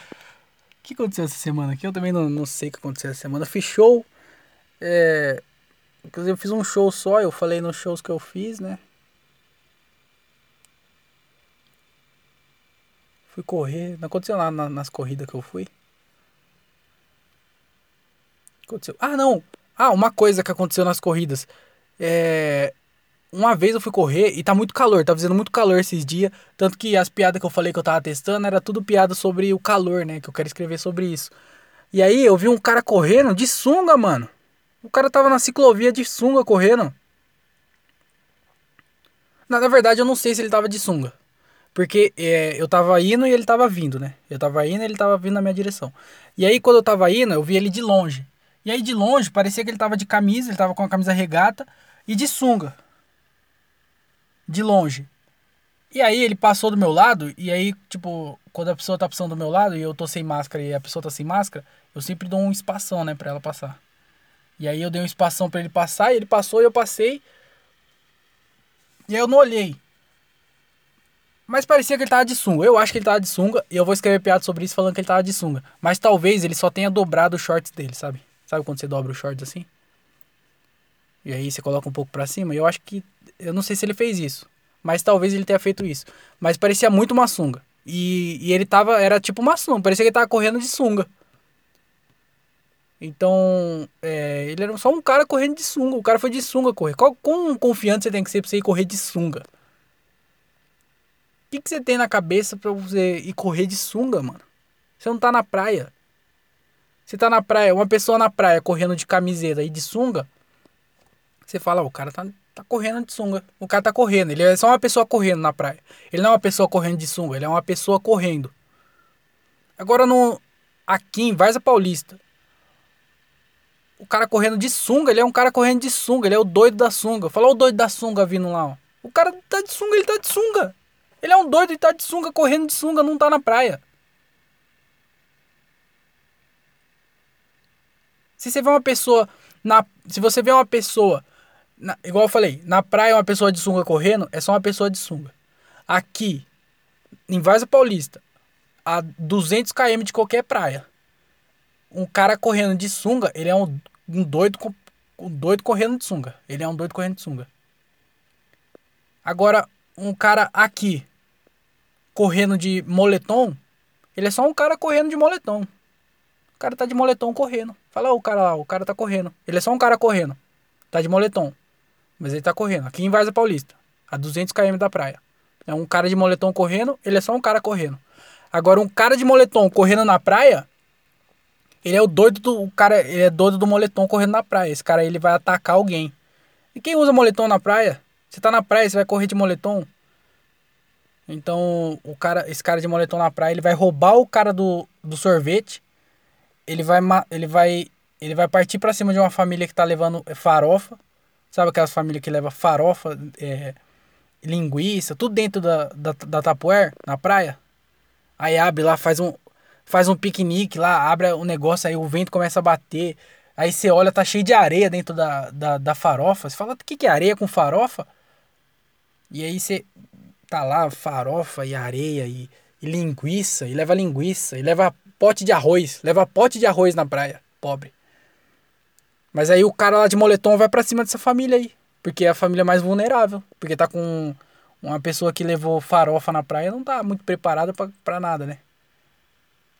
que aconteceu essa semana aqui? Eu também não, não sei o que aconteceu essa semana. Fiz show. É, inclusive eu fiz um show só, eu falei nos shows que eu fiz, né? Fui correr. Não aconteceu nada na, nas corridas que eu fui. Aconteceu. Ah, não! Ah, uma coisa que aconteceu nas corridas. É. Uma vez eu fui correr e tá muito calor, tá fazendo muito calor esses dias. Tanto que as piadas que eu falei que eu tava testando era tudo piada sobre o calor, né? Que eu quero escrever sobre isso. E aí eu vi um cara correndo de sunga, mano. O cara tava na ciclovia de sunga correndo. Na, na verdade, eu não sei se ele tava de sunga. Porque é, eu tava indo e ele tava vindo, né? Eu tava indo e ele tava vindo na minha direção. E aí, quando eu tava indo, eu vi ele de longe. E aí, de longe, parecia que ele tava de camisa, ele tava com a camisa regata e de sunga. De longe. E aí, ele passou do meu lado, e aí, tipo, quando a pessoa tá passando do meu lado e eu tô sem máscara e a pessoa tá sem máscara, eu sempre dou um espação, né, pra ela passar. E aí, eu dei um espação para ele passar, e ele passou e eu passei. E aí, eu não olhei. Mas parecia que ele tava de sunga. Eu acho que ele tava de sunga. E eu vou escrever piada sobre isso falando que ele tava de sunga. Mas talvez ele só tenha dobrado os shorts dele, sabe? Sabe quando você dobra os shorts assim? E aí você coloca um pouco pra cima. E eu acho que. Eu não sei se ele fez isso. Mas talvez ele tenha feito isso. Mas parecia muito uma sunga. E, e ele tava. Era tipo uma sunga. Parecia que ele tava correndo de sunga. Então. É, ele era só um cara correndo de sunga. O cara foi de sunga correr. Qual, quão confiante você tem que ser pra você ir correr de sunga? O que, que você tem na cabeça pra você ir correr de sunga, mano? Você não tá na praia. Você tá na praia, uma pessoa na praia correndo de camiseta e de sunga. Você fala, o cara tá, tá correndo de sunga. O cara tá correndo. Ele é só uma pessoa correndo na praia. Ele não é uma pessoa correndo de sunga, ele é uma pessoa correndo. Agora no. Aqui em Varza Paulista. O cara correndo de sunga, ele é um cara correndo de sunga, ele é o doido da sunga. Fala o doido da sunga vindo lá, ó. O cara tá de sunga, ele tá de sunga. Ele é um doido e tá de sunga, correndo de sunga, não tá na praia. Se você vê uma pessoa na, se você vê uma pessoa, na, igual eu falei, na praia uma pessoa de sunga correndo, é só uma pessoa de sunga. Aqui, em Vaza Paulista, a 200 km de qualquer praia, um cara correndo de sunga, ele é um, um doido, um doido correndo de sunga. Ele é um doido correndo de sunga. Agora, um cara aqui, correndo de moletom, ele é só um cara correndo de moletom. O cara tá de moletom correndo. Fala o cara lá, o cara tá correndo. Ele é só um cara correndo. Tá de moletom. Mas ele tá correndo. Aqui em Varza Paulista. A 200 km da praia. É um cara de moletom correndo, ele é só um cara correndo. Agora, um cara de moletom correndo na praia, ele é o doido do o cara, ele é doido do moletom correndo na praia. Esse cara ele vai atacar alguém. E quem usa moletom na praia? Você tá na praia, você vai correr de moletom? Então, o cara, esse cara de moletom na praia, ele vai roubar o cara do, do sorvete. Ele vai ele vai ele vai partir para cima de uma família que tá levando farofa. Sabe aquelas famílias que leva farofa, é, linguiça, tudo dentro da, da, da Tupperware, na praia? Aí abre lá, faz um faz um piquenique lá, abre o negócio, aí o vento começa a bater. Aí você olha, tá cheio de areia dentro da, da, da farofa. Você fala, o que, que é areia com farofa? E aí você tá lá, farofa e areia e, e linguiça, e leva linguiça, e leva pote de arroz. Leva pote de arroz na praia, pobre. Mas aí o cara lá de moletom vai para cima dessa família aí. Porque é a família mais vulnerável. Porque tá com uma pessoa que levou farofa na praia, não tá muito preparada para nada, né?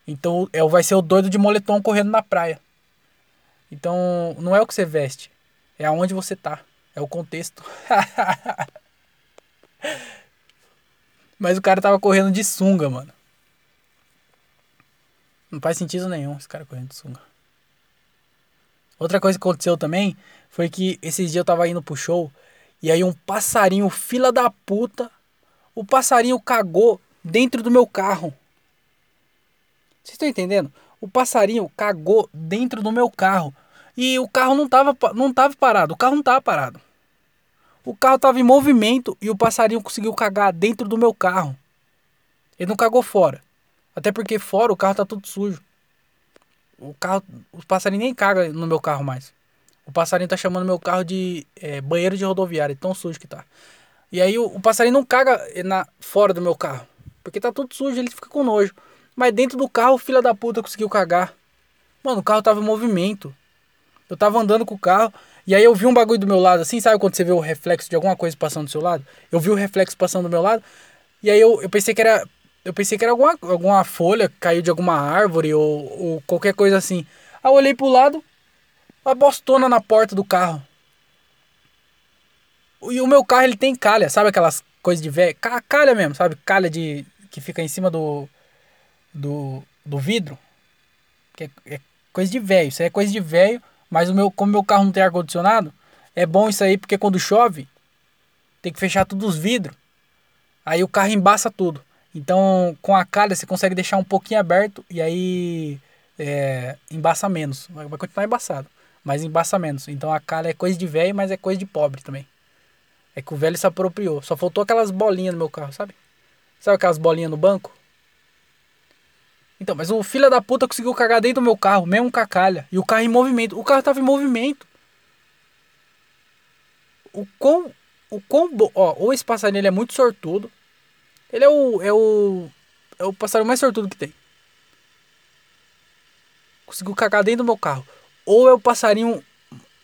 Então é, vai ser o doido de moletom correndo na praia. Então não é o que você veste, é aonde você tá, é o contexto. Mas o cara tava correndo de sunga, mano. Não faz sentido nenhum esse cara correndo de sunga. Outra coisa que aconteceu também foi que esses dias eu tava indo pro show e aí um passarinho, fila da puta, o passarinho cagou dentro do meu carro. Vocês estão entendendo? O passarinho cagou dentro do meu carro. E o carro não tava, não tava parado. O carro não tava parado. O carro tava em movimento e o passarinho conseguiu cagar dentro do meu carro. Ele não cagou fora. Até porque fora o carro tá tudo sujo. O carro, os passarinhos nem cagam no meu carro mais. O passarinho tá chamando meu carro de é, banheiro de rodoviária, tão sujo que tá. E aí o, o passarinho não caga na, fora do meu carro. Porque tá tudo sujo, ele fica com nojo. Mas dentro do carro, o filho da puta conseguiu cagar. Mano, o carro tava em movimento. Eu tava andando com o carro. E aí eu vi um bagulho do meu lado, assim, sabe quando você vê o reflexo de alguma coisa passando do seu lado? Eu vi o reflexo passando do meu lado. E aí eu, eu pensei que era. Eu pensei que era alguma, alguma folha que caiu de alguma árvore ou, ou qualquer coisa assim. Aí eu olhei pro lado, uma bostona na porta do carro. E o meu carro ele tem calha, sabe aquelas coisas de velho? Calha mesmo, sabe? Calha de que fica em cima do do, do vidro. Que é, é coisa de velho. Isso aí é coisa de velho. Mas o meu, como meu carro não tem ar condicionado, é bom isso aí porque quando chove, tem que fechar todos os vidros. Aí o carro embaça tudo. Então, com a calha você consegue deixar um pouquinho aberto e aí é, embaça menos. Vai, continuar embaçado mas embaça menos. Então a calha é coisa de velho, mas é coisa de pobre também. É que o velho se apropriou. Só faltou aquelas bolinhas no meu carro, sabe? Sabe aquelas bolinhas no banco? Então, mas o filho da puta conseguiu cagar dentro do meu carro, mesmo com a calha. E o carro em movimento. O carro tava em movimento. O quão. O quão. Ó, ou esse passarinho é muito sortudo. Ele é o. É o. É o passarinho mais sortudo que tem. Conseguiu cagar dentro do meu carro ou é o passarinho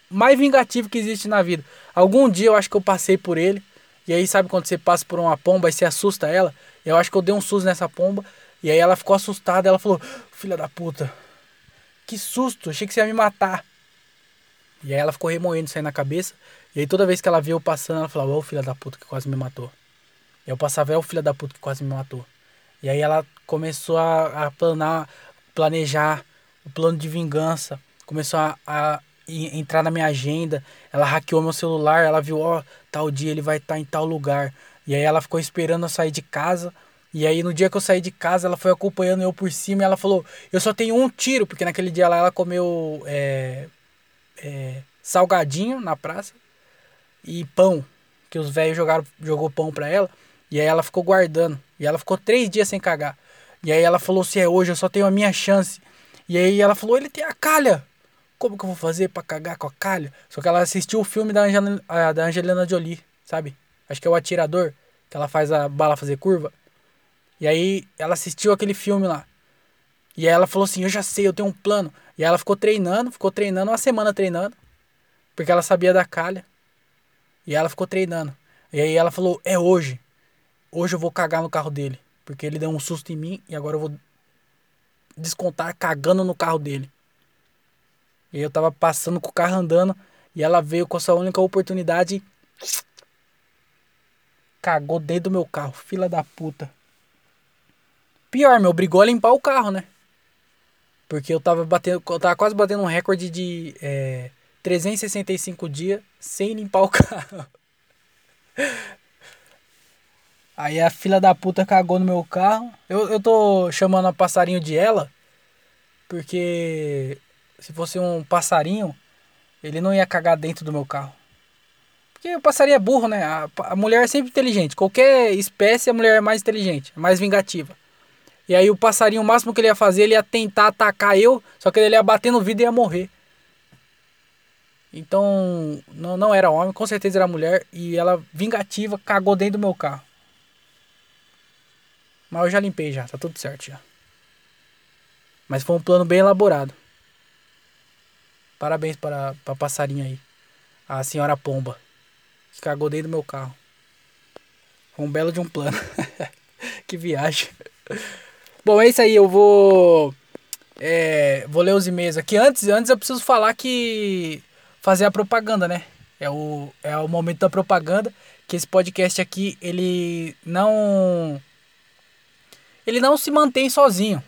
mais vingativo que existe na vida. Algum dia eu acho que eu passei por ele. E aí, sabe quando você passa por uma pomba e você assusta ela? Eu acho que eu dei um susto nessa pomba. E aí ela ficou assustada. Ela falou: Filha da puta, que susto, achei que você ia me matar. E aí ela ficou remoendo isso aí na cabeça. E aí toda vez que ela viu eu passando, ela falava: Ô oh, filha da puta que quase me matou. Eu passava: É o filho da puta que quase me matou. E aí ela começou a, a planar, planejar o plano de vingança começou a, a entrar na minha agenda. Ela hackeou meu celular, ela viu, ó, tal dia ele vai estar tá em tal lugar. E aí ela ficou esperando eu sair de casa. E aí no dia que eu saí de casa, ela foi acompanhando eu por cima e ela falou, eu só tenho um tiro, porque naquele dia lá ela comeu é, é, salgadinho na praça e pão, que os velhos jogaram jogou pão pra ela. E aí ela ficou guardando. E ela ficou três dias sem cagar. E aí ela falou, se é hoje, eu só tenho a minha chance. E aí ela falou, ele tem a calha como que eu vou fazer para cagar com a calha? Só que ela assistiu o filme da Angelina, da Angelina Jolie, sabe? Acho que é o Atirador, que ela faz a bala fazer curva. E aí ela assistiu aquele filme lá. E aí ela falou assim: Eu já sei, eu tenho um plano. E aí ela ficou treinando, ficou treinando uma semana treinando. Porque ela sabia da calha. E ela ficou treinando. E aí ela falou: É hoje. Hoje eu vou cagar no carro dele. Porque ele deu um susto em mim e agora eu vou descontar cagando no carro dele. E eu tava passando com o carro andando e ela veio com a sua única oportunidade. Cagou dentro do meu carro, fila da puta. Pior, me obrigou a limpar o carro, né? Porque eu tava batendo, eu tava quase batendo um recorde de é, 365 dias sem limpar o carro. Aí a filha da puta cagou no meu carro. Eu, eu tô chamando a passarinho de ela. Porque se fosse um passarinho, ele não ia cagar dentro do meu carro. Porque o passarinho é burro, né? A, a mulher é sempre inteligente. Qualquer espécie, a mulher é mais inteligente, mais vingativa. E aí o passarinho, o máximo que ele ia fazer, ele ia tentar atacar eu, só que ele ia bater no vidro e ia morrer. Então, não, não era homem, com certeza era mulher. E ela, vingativa, cagou dentro do meu carro. Mas eu já limpei já, tá tudo certo já. Mas foi um plano bem elaborado. Parabéns para a passarinha aí. A senhora Pomba. Que cagou dentro do meu carro. Foi um belo de um plano. que viagem. Bom, é isso aí. Eu vou. É, vou ler os e-mails aqui. Antes, antes eu preciso falar que. Fazer a propaganda, né? É o, é o momento da propaganda. Que esse podcast aqui, ele não. Ele não se mantém sozinho.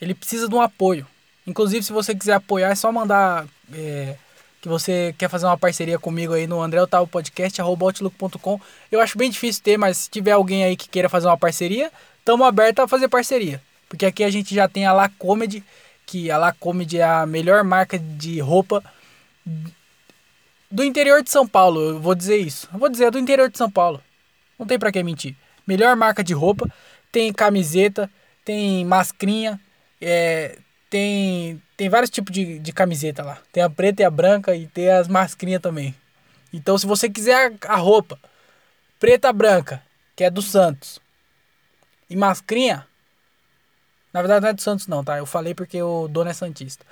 Ele precisa de um apoio. Inclusive, se você quiser apoiar, é só mandar é, que você quer fazer uma parceria comigo aí no André Otávio Podcast, outlook.com. Eu acho bem difícil ter, mas se tiver alguém aí que queira fazer uma parceria, estamos abertos a fazer parceria. Porque aqui a gente já tem a La Comedy, que a La Comedy é a melhor marca de roupa do interior de São Paulo. Eu vou dizer isso. Eu vou dizer, é do interior de São Paulo. Não tem pra que mentir. Melhor marca de roupa. Tem camiseta, tem mascrinha, é, tem, tem vários tipos de, de camiseta lá. Tem a preta e a branca e tem as mascrinhas também. Então, se você quiser a, a roupa preta branca, que é do Santos, e mascrinha, na verdade não é do Santos não, tá? Eu falei porque o dono é santista.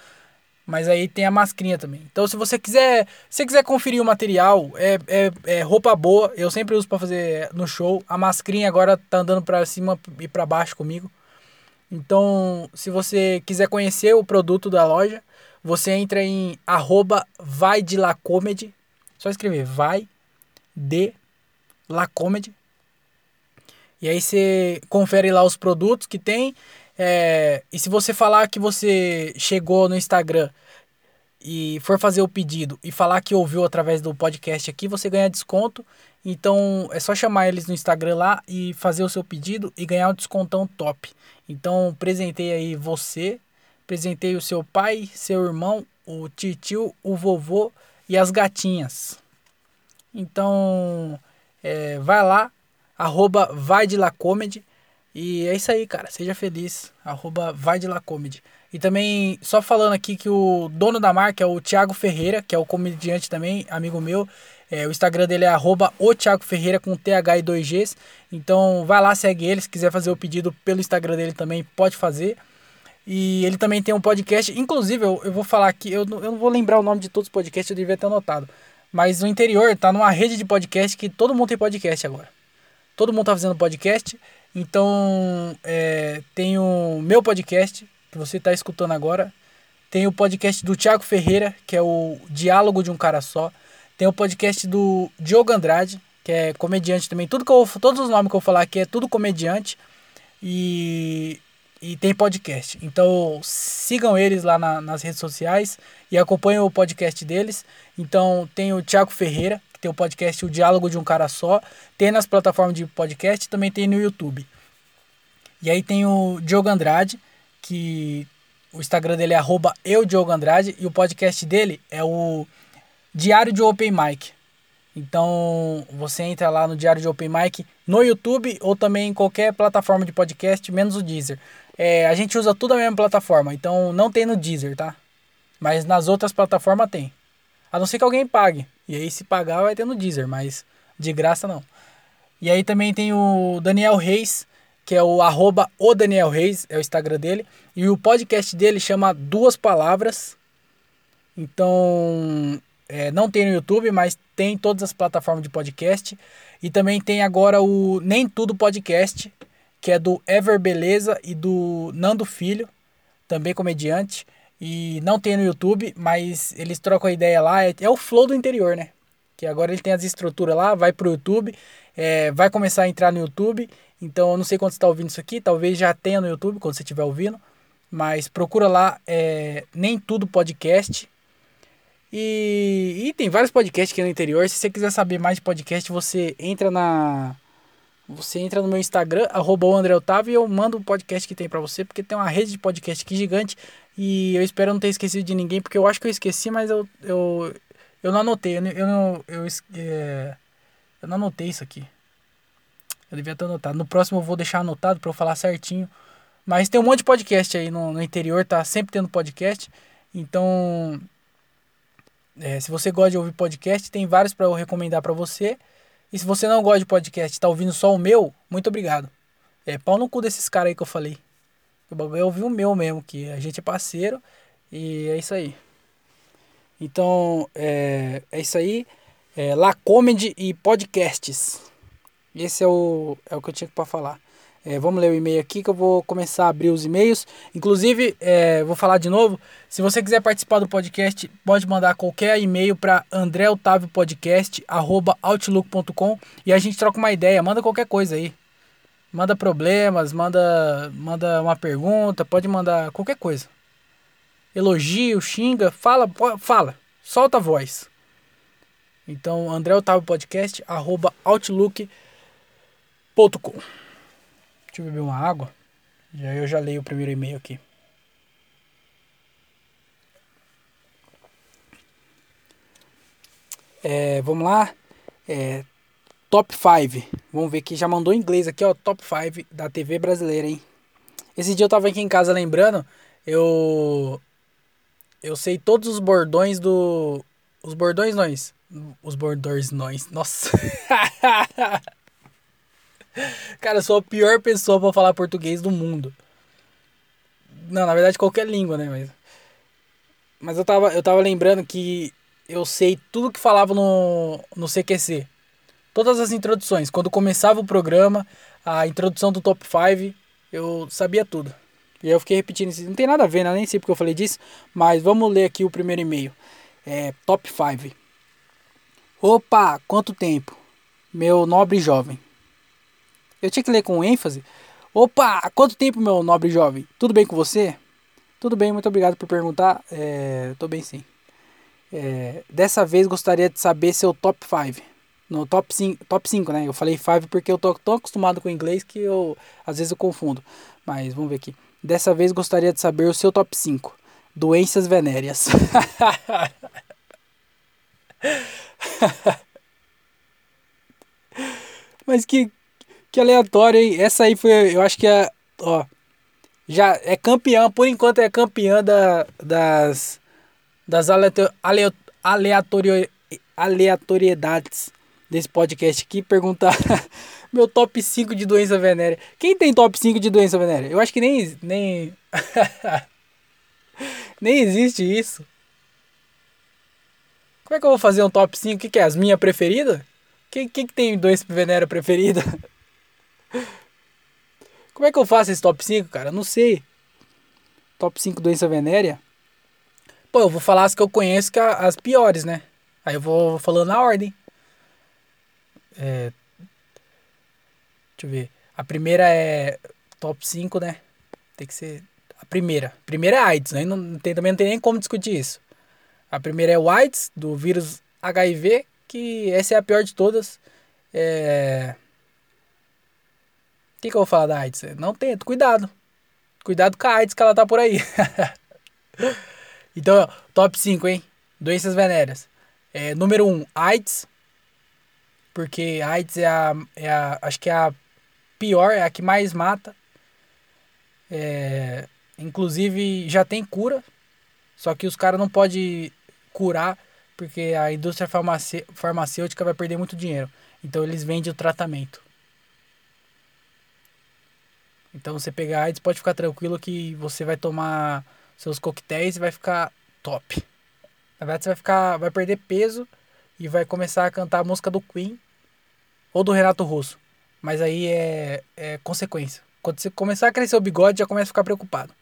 Mas aí tem a mascrinha também. Então, se você quiser, se quiser conferir o material, é, é, é roupa boa. Eu sempre uso para fazer no show. A mascrinha agora tá andando para cima e para baixo comigo. Então, se você quiser conhecer o produto da loja, você entra em arroba vai de la comedy. Só escrever vai de la comedy. E aí você confere lá os produtos que tem. É, e se você falar que você chegou no Instagram e for fazer o pedido e falar que ouviu através do podcast aqui, você ganha desconto. Então é só chamar eles no Instagram lá e fazer o seu pedido e ganhar um descontão top. Então presentei aí você, presentei o seu pai, seu irmão, o tio, o vovô e as gatinhas. Então é, vai lá, arroba vai de la comedy. E é isso aí, cara. Seja feliz. Arroba vai de la comedy. E também, só falando aqui que o dono da marca é o Thiago Ferreira, que é o comediante também, amigo meu. É, o Instagram dele é arroba o Thiago Ferreira com TH e 2Gs. Então vai lá, segue ele. Se quiser fazer o pedido pelo Instagram dele também, pode fazer. E ele também tem um podcast. Inclusive, eu, eu vou falar aqui, eu, eu não vou lembrar o nome de todos os podcasts, eu devia ter anotado. Mas no interior tá numa rede de podcast que todo mundo tem podcast agora. Todo mundo tá fazendo podcast. Então, é, tem o meu podcast, que você está escutando agora. Tem o podcast do Thiago Ferreira, que é o Diálogo de um Cara Só. Tem o podcast do Diogo Andrade, que é comediante também. Tudo que eu, todos os nomes que eu falar aqui é tudo comediante. E, e tem podcast. Então sigam eles lá na, nas redes sociais e acompanhem o podcast deles. Então tem o Thiago Ferreira, tem o podcast O Diálogo de um Cara Só. Tem nas plataformas de podcast também tem no YouTube. E aí tem o Diogo Andrade, que o Instagram dele é arroba e o podcast dele é o Diário de Open Mic. Então você entra lá no Diário de Open Mic no YouTube ou também em qualquer plataforma de podcast, menos o Deezer. É, a gente usa tudo a mesma plataforma, então não tem no Deezer, tá? Mas nas outras plataformas tem. A não ser que alguém pague. E aí se pagar vai ter no Deezer, mas de graça não. E aí também tem o Daniel Reis, que é o arroba o Daniel Reis, é o Instagram dele. E o podcast dele chama Duas Palavras. Então, é, não tem no YouTube, mas tem em todas as plataformas de podcast. E também tem agora o Nem Tudo Podcast, que é do Ever Beleza e do Nando Filho, também comediante. E não tem no YouTube, mas eles trocam a ideia lá. É, é o flow do interior, né? Que agora ele tem as estruturas lá, vai pro YouTube, é, vai começar a entrar no YouTube então eu não sei quando você está ouvindo isso aqui, talvez já tenha no YouTube quando você estiver ouvindo. Mas procura lá, é, Nem Tudo Podcast. E, e, tem vários podcasts aqui no interior. Se você quiser saber mais de podcast, você entra na. Você entra no meu Instagram, arroba e eu mando o um podcast que tem para você, porque tem uma rede de podcast aqui gigante. E eu espero não ter esquecido de ninguém, porque eu acho que eu esqueci, mas eu, eu, eu não anotei. Eu, eu, não, eu, é, eu não anotei isso aqui. Eu devia ter anotado. No próximo eu vou deixar anotado para eu falar certinho. Mas tem um monte de podcast aí no, no interior, tá sempre tendo podcast. Então, é, se você gosta de ouvir podcast, tem vários para eu recomendar para você. E se você não gosta de podcast, tá ouvindo só o meu, muito obrigado. É pau no cu desses caras aí que eu falei. O bagulho é ouvir o meu mesmo, que a gente é parceiro. E é isso aí. Então, é, é isso aí. É, La Comedy e podcasts. Esse é o, é o que eu tinha para falar. É, vamos ler o e-mail aqui que eu vou começar a abrir os e-mails. Inclusive, é, vou falar de novo. Se você quiser participar do podcast, pode mandar qualquer e-mail para andreotaviopodcast@outlook.com e a gente troca uma ideia. Manda qualquer coisa aí. Manda problemas, manda, manda uma pergunta, pode mandar qualquer coisa. Elogio, xinga, fala, fala, solta a voz. Então, André Otávio Podcast, arroba outlook.com. Deixa eu beber uma água. E aí eu já leio o primeiro e-mail aqui. É, vamos lá. É, top 5. Vamos ver que já mandou em inglês aqui, ó. Top 5 da TV brasileira, hein? Esse dia eu tava aqui em casa lembrando. Eu. Eu sei todos os bordões do. Os bordões nós. Os bordões nós. Nossa. Cara, eu sou a pior pessoa para falar português do mundo. Não, na verdade qualquer língua, né? Mas, mas eu, tava, eu tava lembrando que eu sei tudo que falava no, no CQC. Todas as introduções. Quando começava o programa, a introdução do Top 5, eu sabia tudo. E eu fiquei repetindo isso. Não tem nada a ver, né? Nem sei porque eu falei disso. Mas vamos ler aqui o primeiro e-mail. É, top 5. Opa, quanto tempo? Meu nobre jovem. Eu tinha que ler com ênfase. Opa, quanto tempo, meu nobre jovem? Tudo bem com você? Tudo bem, muito obrigado por perguntar. É, tô bem sim. É, dessa vez gostaria de saber seu top 5. No top 5, top 5, né? Eu falei 5 porque eu tô tão acostumado com o inglês que eu às vezes eu confundo. Mas vamos ver aqui. Dessa vez gostaria de saber o seu top 5. Doenças venéreas. Mas que que aleatório, hein? Essa aí foi, eu acho que é, ó, já é campeã, por enquanto é campeã da, das, das aleatorio, aleatoriedades desse podcast aqui. Perguntar meu top 5 de doença venérea. Quem tem top 5 de doença venérea? Eu acho que nem, nem, nem existe isso. Como é que eu vou fazer um top 5? O que, que é? As minhas preferidas? Quem, quem que tem doença venérea preferida? Como é que eu faço esse top 5, cara? não sei. Top 5 doença venérea? Pô, eu vou falar as que eu conheço, que é as piores, né? Aí eu vou falando na ordem. É... Deixa eu ver. A primeira é top 5, né? Tem que ser a primeira. A primeira é AIDS, né? Não tem, também não tem nem como discutir isso. A primeira é o AIDS, do vírus HIV, que essa é a pior de todas. É que, que eu vou falar da AIDS? Não tenta, cuidado. Cuidado com a AIDS que ela tá por aí. então, top 5, hein? Doenças venéreas. É, número 1, um, AIDS. Porque AIDS é a, é a. Acho que é a pior, é a que mais mata. É, inclusive, já tem cura. Só que os caras não podem curar porque a indústria farmacêutica vai perder muito dinheiro. Então eles vendem o tratamento. Então você pegar AIDS, pode ficar tranquilo que você vai tomar seus coquetéis e vai ficar top. Na verdade, você vai ficar, vai perder peso e vai começar a cantar a música do Queen ou do Renato Russo. Mas aí é, é consequência. Quando você começar a crescer o bigode, já começa a ficar preocupado.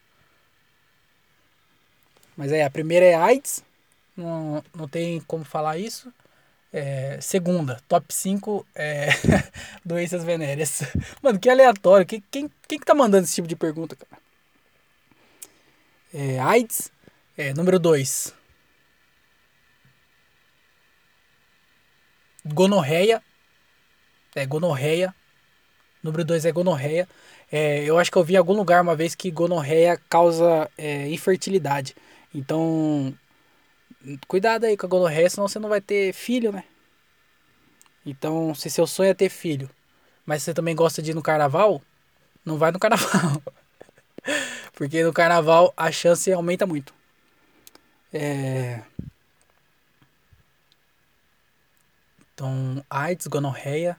Mas aí, a primeira é AIDS. Não, não tem como falar isso. É, segunda, top 5 é, doenças venéreas. Mano, que aleatório. Quem, quem, quem que tá mandando esse tipo de pergunta, cara? É, AIDS. É, número 2. Gonorreia. É, gonorreia. Número 2 é gonorreia. É, eu acho que eu vi em algum lugar uma vez que gonorreia causa é, infertilidade. Então, cuidado aí com a gonorreia, senão você não vai ter filho, né? Então, se seu sonho é ter filho, mas você também gosta de ir no carnaval, não vai no carnaval. Porque no carnaval a chance aumenta muito. É... Então, AIDS, gonorreia.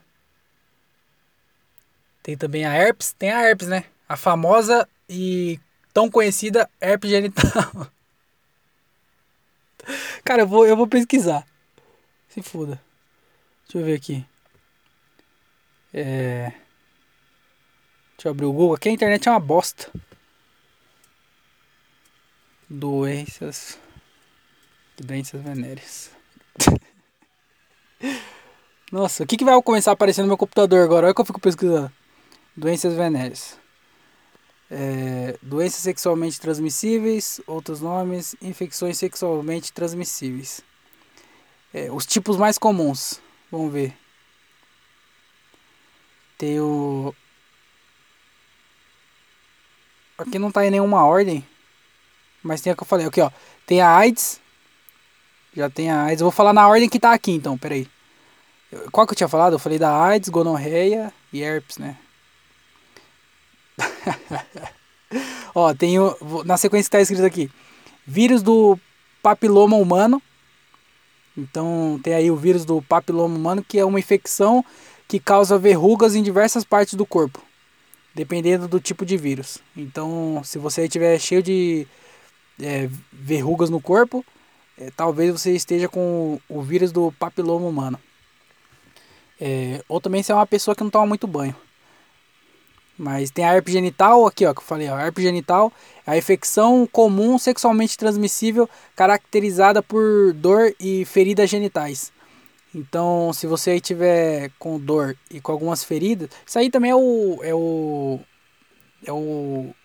Tem também a herpes. Tem a herpes, né? A famosa e tão conhecida herpes genital. Cara, eu vou, eu vou pesquisar. Se foda. Deixa eu ver aqui. É... Deixa eu abrir o Google. Aqui a internet é uma bosta. Doenças. Doenças venéreas. Nossa, o que, que vai começar a aparecer no meu computador agora? Olha que eu fico pesquisando. Doenças venéreas. É, doenças sexualmente transmissíveis, outros nomes, infecções sexualmente transmissíveis. É, os tipos mais comuns. Vamos ver. Tem o. Aqui não tá em nenhuma ordem. Mas tem a que eu falei. Aqui, ó. Tem a AIDS. Já tem a AIDS. Eu vou falar na ordem que tá aqui, então. Peraí. Qual que eu tinha falado? Eu falei da AIDS, gonorreia e herpes, né? Ó, tem o, na sequência que tá escrito aqui. Vírus do papiloma humano. Então tem aí o vírus do papiloma humano, que é uma infecção que causa verrugas em diversas partes do corpo, dependendo do tipo de vírus. Então, se você estiver cheio de é, verrugas no corpo, é, talvez você esteja com o vírus do papiloma humano. É, ou também se é uma pessoa que não toma muito banho. Mas tem a herpes genital, aqui ó, que eu falei, ó, a herpes genital é a infecção comum sexualmente transmissível caracterizada por dor e feridas genitais. Então, se você aí tiver com dor e com algumas feridas, isso aí também é o é o é o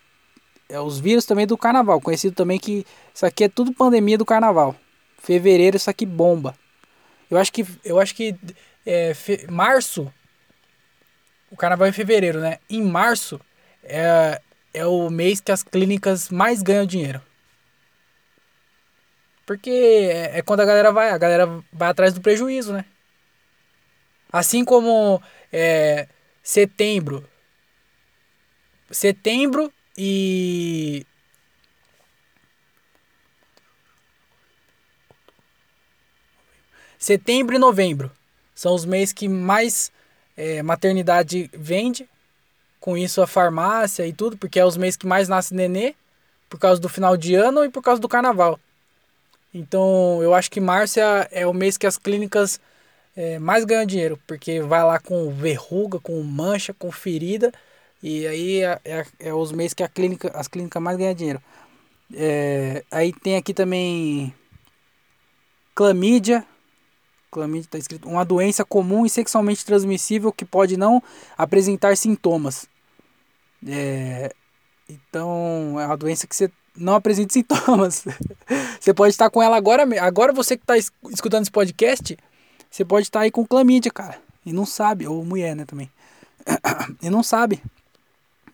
é os vírus também do carnaval, conhecido também que isso aqui é tudo pandemia do carnaval. Fevereiro isso aqui bomba. Eu acho que eu acho que é, fe, março o carnaval é em fevereiro, né? Em março é, é o mês que as clínicas mais ganham dinheiro. Porque é, é quando a galera vai, a galera vai atrás do prejuízo, né? Assim como é, setembro. Setembro e. Setembro e novembro são os meses que mais é, maternidade vende, com isso a farmácia e tudo, porque é os meses que mais nasce nenê, por causa do final de ano e por causa do carnaval. Então eu acho que março é, é o mês que as clínicas é, mais ganham dinheiro, porque vai lá com verruga, com mancha, com ferida, e aí é, é, é os meses que a clínica, as clínicas mais ganham dinheiro. É, aí tem aqui também clamídia, Clamídia está escrito uma doença comum e sexualmente transmissível que pode não apresentar sintomas. É, então é uma doença que você não apresenta sintomas. você pode estar com ela agora, agora você que está escutando esse podcast, você pode estar aí com clamídia, cara, e não sabe, ou mulher, né, também. e não sabe.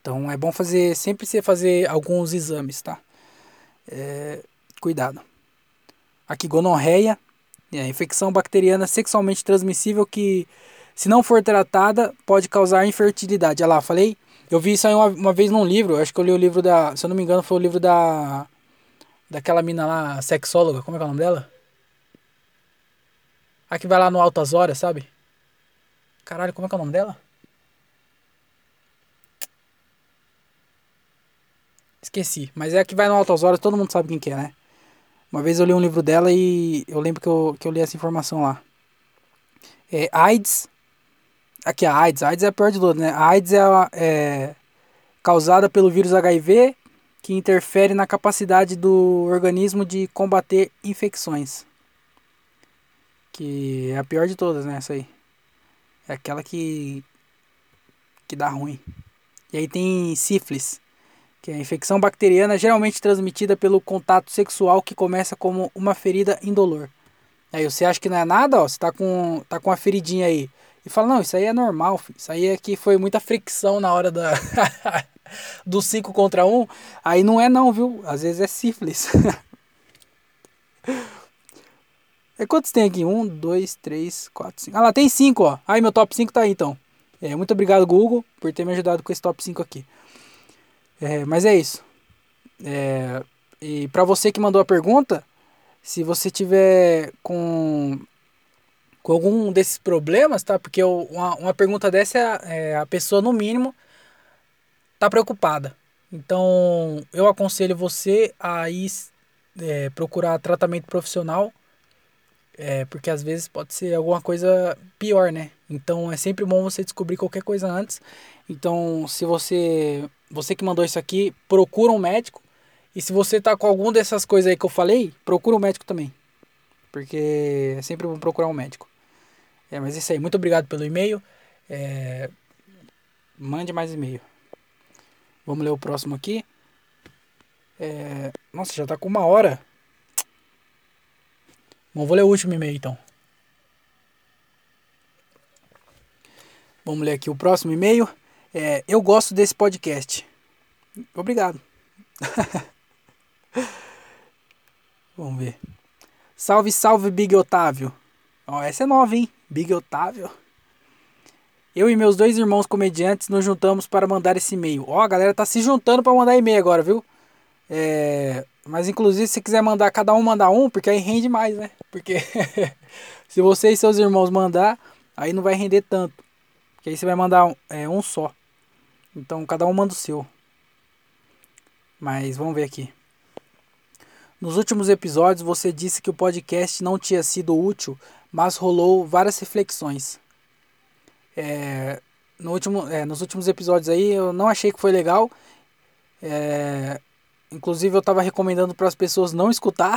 Então é bom fazer sempre você fazer alguns exames, tá? É, cuidado. Aqui gonorreia é, infecção bacteriana sexualmente transmissível que, se não for tratada, pode causar infertilidade. Olha lá, falei. Eu vi isso aí uma, uma vez num livro. Acho que eu li o livro da. Se eu não me engano, foi o livro da. Daquela mina lá, sexóloga. Como é que é o nome dela? A que vai lá no Altas Horas, sabe? Caralho, como é que é o nome dela? Esqueci. Mas é a que vai no Altas Horas, todo mundo sabe quem que é, né? Uma vez eu li um livro dela e eu lembro que eu, que eu li essa informação lá. É, AIDS. Aqui a AIDS. A AIDS é a pior de todas, né? A AIDS é, é causada pelo vírus HIV que interfere na capacidade do organismo de combater infecções. Que é a pior de todas, né? Essa aí. É aquela que. que dá ruim. E aí tem sífilis que é a infecção bacteriana geralmente transmitida pelo contato sexual que começa como uma ferida indolor. Aí você acha que não é nada, ó, você tá com, tá com uma feridinha aí. E fala, não, isso aí é normal, filho. isso aí é que foi muita fricção na hora da do 5 contra 1. Um. Aí não é não, viu? Às vezes é sífilis. é quantos tem aqui? 1, 2, 3, 4, 5. Ah lá, tem 5, ó. Aí meu top 5 tá aí então. É, muito obrigado, Google, por ter me ajudado com esse top 5 aqui. É, mas é isso. É, e para você que mandou a pergunta, se você tiver com, com algum desses problemas, tá? Porque uma, uma pergunta dessa é a, é a pessoa, no mínimo, tá preocupada. Então, eu aconselho você a ir é, procurar tratamento profissional, é, porque às vezes pode ser alguma coisa pior, né? Então, é sempre bom você descobrir qualquer coisa antes. Então, se você, você que mandou isso aqui, procura um médico. E se você tá com alguma dessas coisas aí que eu falei, procura um médico também. Porque é sempre bom procurar um médico. É, mas é isso aí. Muito obrigado pelo e-mail. É, mande mais e-mail. Vamos ler o próximo aqui. É... Nossa, já tá com uma hora. Bom, vou ler o último e-mail então. Vamos ler aqui o próximo e-mail. É, eu gosto desse podcast. Obrigado. Vamos ver. Salve, salve, Big Otávio. Ó, essa é nova, hein? Big Otávio. Eu e meus dois irmãos comediantes nos juntamos para mandar esse e-mail. Ó, a galera tá se juntando para mandar e-mail agora, viu? É, mas inclusive se quiser mandar cada um mandar um, porque aí rende mais, né? Porque se você e seus irmãos mandar, aí não vai render tanto. Porque aí você vai mandar um, é, um só. Então cada um manda o seu. Mas vamos ver aqui. Nos últimos episódios você disse que o podcast não tinha sido útil, mas rolou várias reflexões. É, no último, é, nos últimos episódios aí eu não achei que foi legal. É, inclusive eu estava recomendando para as pessoas não escutar.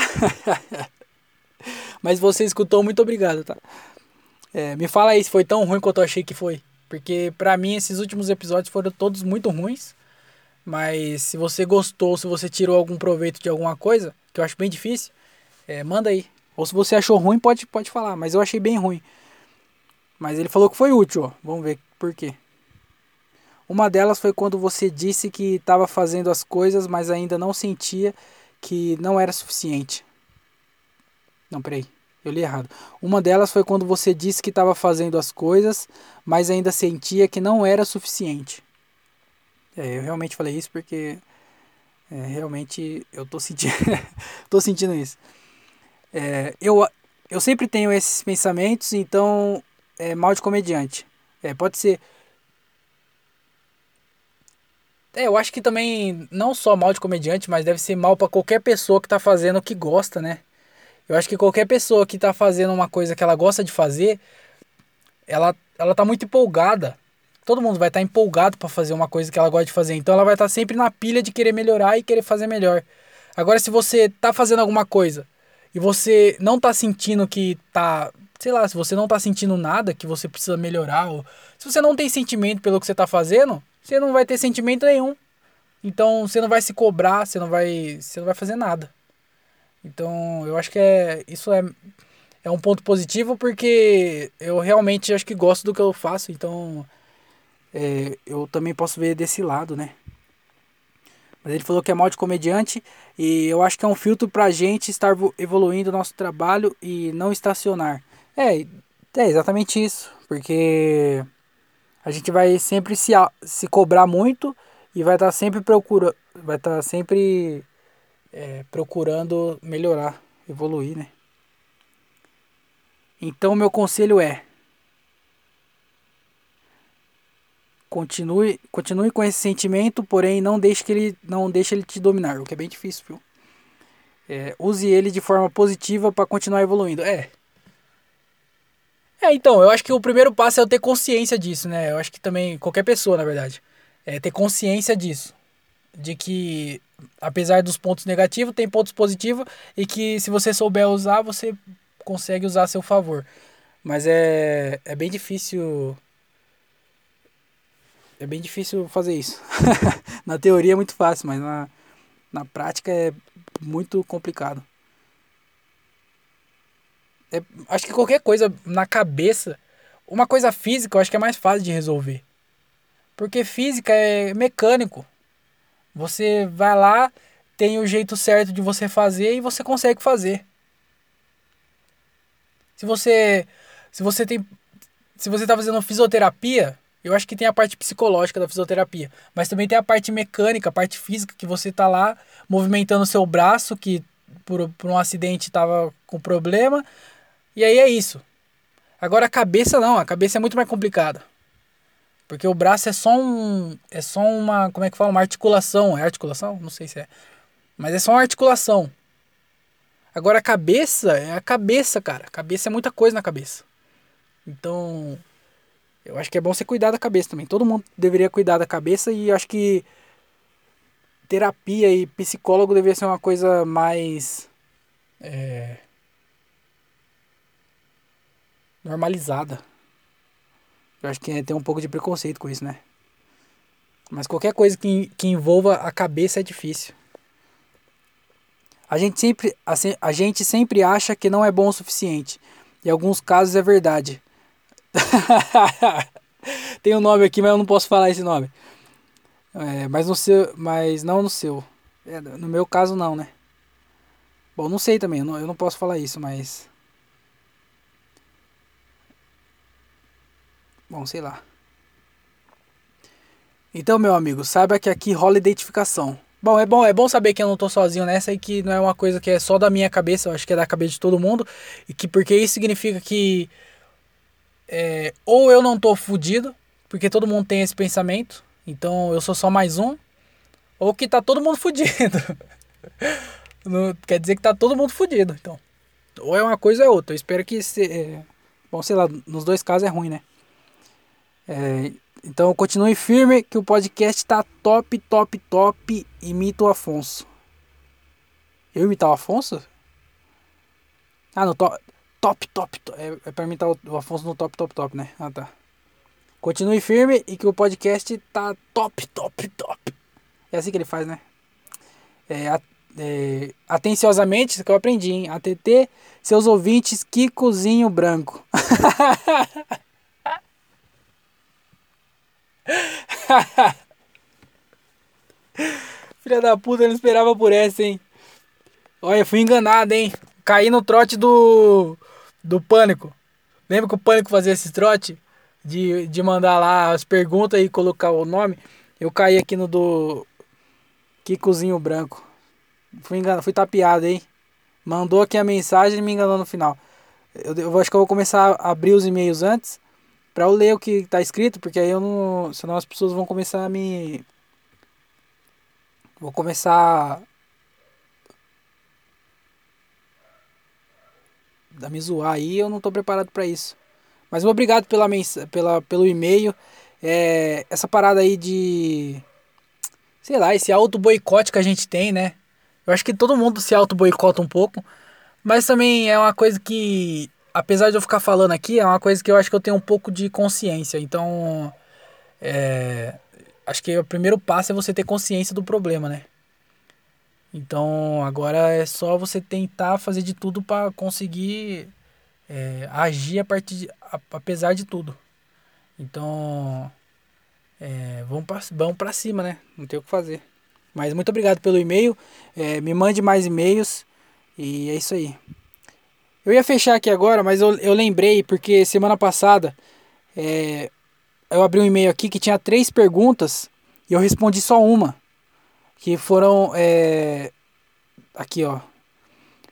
Mas você escutou, muito obrigado, tá? É, me fala aí se foi tão ruim quanto eu achei que foi. Porque pra mim esses últimos episódios foram todos muito ruins. Mas se você gostou, se você tirou algum proveito de alguma coisa, que eu acho bem difícil, é, manda aí. Ou se você achou ruim, pode, pode falar. Mas eu achei bem ruim. Mas ele falou que foi útil, ó. Vamos ver por quê. Uma delas foi quando você disse que estava fazendo as coisas, mas ainda não sentia que não era suficiente. Não, peraí. Eu li errado. Uma delas foi quando você disse que estava fazendo as coisas, mas ainda sentia que não era suficiente. É, eu realmente falei isso porque é, realmente eu tô sentindo, tô sentindo isso. É, eu, eu sempre tenho esses pensamentos, então é, mal de comediante. É, pode ser. É, eu acho que também não só mal de comediante, mas deve ser mal para qualquer pessoa que tá fazendo o que gosta, né? Eu acho que qualquer pessoa que tá fazendo uma coisa que ela gosta de fazer, ela, ela tá muito empolgada. Todo mundo vai estar tá empolgado para fazer uma coisa que ela gosta de fazer. Então ela vai estar tá sempre na pilha de querer melhorar e querer fazer melhor. Agora, se você tá fazendo alguma coisa e você não tá sentindo que tá sei lá, se você não tá sentindo nada que você precisa melhorar, ou se você não tem sentimento pelo que você tá fazendo, você não vai ter sentimento nenhum. Então você não vai se cobrar, você não vai, você não vai fazer nada. Então eu acho que é, isso é, é um ponto positivo porque eu realmente acho que gosto do que eu faço, então é, eu também posso ver desse lado, né? Mas ele falou que é mal de comediante e eu acho que é um filtro pra gente estar evoluindo o nosso trabalho e não estacionar. É, é exatamente isso. Porque a gente vai sempre se, se cobrar muito e vai estar tá sempre procura, vai estar tá sempre é, procurando melhorar, evoluir, né? Então meu conselho é continue, continue com esse sentimento, porém não deixe que ele não deixe ele te dominar, o que é bem difícil, viu? É, use ele de forma positiva para continuar evoluindo. É, é, então, eu acho que o primeiro passo é eu ter consciência disso, né? Eu acho que também, qualquer pessoa, na verdade, é ter consciência disso. De que, apesar dos pontos negativos, tem pontos positivos e que se você souber usar, você consegue usar a seu favor. Mas é, é bem difícil. É bem difícil fazer isso. na teoria é muito fácil, mas na, na prática é muito complicado. É, acho que qualquer coisa na cabeça, uma coisa física, eu acho que é mais fácil de resolver. Porque física é mecânico. Você vai lá, tem o jeito certo de você fazer e você consegue fazer. Se você se você tem se você tá fazendo fisioterapia, Eu acho que tem a parte psicológica da fisioterapia, mas também tem a parte mecânica, a parte física, que você tá lá movimentando o seu braço, que por, por um acidente tava com problema, e aí é isso. Agora a cabeça não, a cabeça é muito mais complicada. Porque o braço é só um. É só uma. Como é que fala? Uma articulação. É articulação? Não sei se é. Mas é só uma articulação. Agora a cabeça é a cabeça, cara. A cabeça é muita coisa na cabeça. Então. Eu acho que é bom você cuidar da cabeça também. Todo mundo deveria cuidar da cabeça e acho que terapia e psicólogo deveria ser uma coisa mais. É, normalizada. Eu acho que tem um pouco de preconceito com isso, né? Mas qualquer coisa que, que envolva a cabeça é difícil. A gente, sempre, a gente sempre acha que não é bom o suficiente. Em alguns casos é verdade. tem um nome aqui, mas eu não posso falar esse nome. É, mas no seu. Mas não no seu. É, no meu caso não, né? Bom, não sei também, eu não, eu não posso falar isso, mas. Bom, sei lá. Então, meu amigo, saiba que aqui rola identificação. Bom, é bom, é bom saber que eu não tô sozinho nessa e que não é uma coisa que é só da minha cabeça, eu acho que é da cabeça de todo mundo. E que porque isso significa que é, ou eu não tô fudido, porque todo mundo tem esse pensamento, então eu sou só mais um, ou que tá todo mundo fudido. não, quer dizer que tá todo mundo fudido, então. Ou é uma coisa ou é outra. Eu espero que se, é, bom, sei lá, nos dois casos é ruim, né? É, então continue firme que o podcast tá top, top, top. Imita o Afonso. Eu imitar o Afonso? Ah, no top, top, top. top. É, é pra imitar o, Afonso no top, top, top, né? Ah, tá. Continue firme e que o podcast tá top, top, top. É assim que ele faz, né? É, é, atenciosamente, isso que eu aprendi, hein? ATT, seus ouvintes, Kikozinho Branco. Filha da puta, eu não esperava por essa, hein? Olha, fui enganado, hein? Caí no trote do. do pânico. Lembra que o pânico fazia esse trote? De, de mandar lá as perguntas e colocar o nome. Eu caí aqui no do. Kikozinho Branco. Fui, enganado, fui tapeado, hein? Mandou aqui a mensagem e me enganou no final. Eu, eu acho que eu vou começar a abrir os e-mails antes para eu ler o que tá escrito, porque aí eu não, senão as pessoas vão começar a me vou começar a me zoar aí, eu não tô preparado para isso. Mas obrigado pela, pela pelo e-mail. É, essa parada aí de sei lá, esse auto boicote que a gente tem, né? Eu acho que todo mundo se auto boicota um pouco, mas também é uma coisa que apesar de eu ficar falando aqui, é uma coisa que eu acho que eu tenho um pouco de consciência. Então, é, acho que o primeiro passo é você ter consciência do problema, né? Então, agora é só você tentar fazer de tudo para conseguir é, agir a partir de, a, apesar de tudo. Então, é, vamos para vamos cima, né? Não tem o que fazer. Mas muito obrigado pelo e-mail. É, me mande mais e-mails. E é isso aí. Eu ia fechar aqui agora, mas eu, eu lembrei porque semana passada é, eu abri um e-mail aqui que tinha três perguntas e eu respondi só uma. Que foram. É, aqui, ó.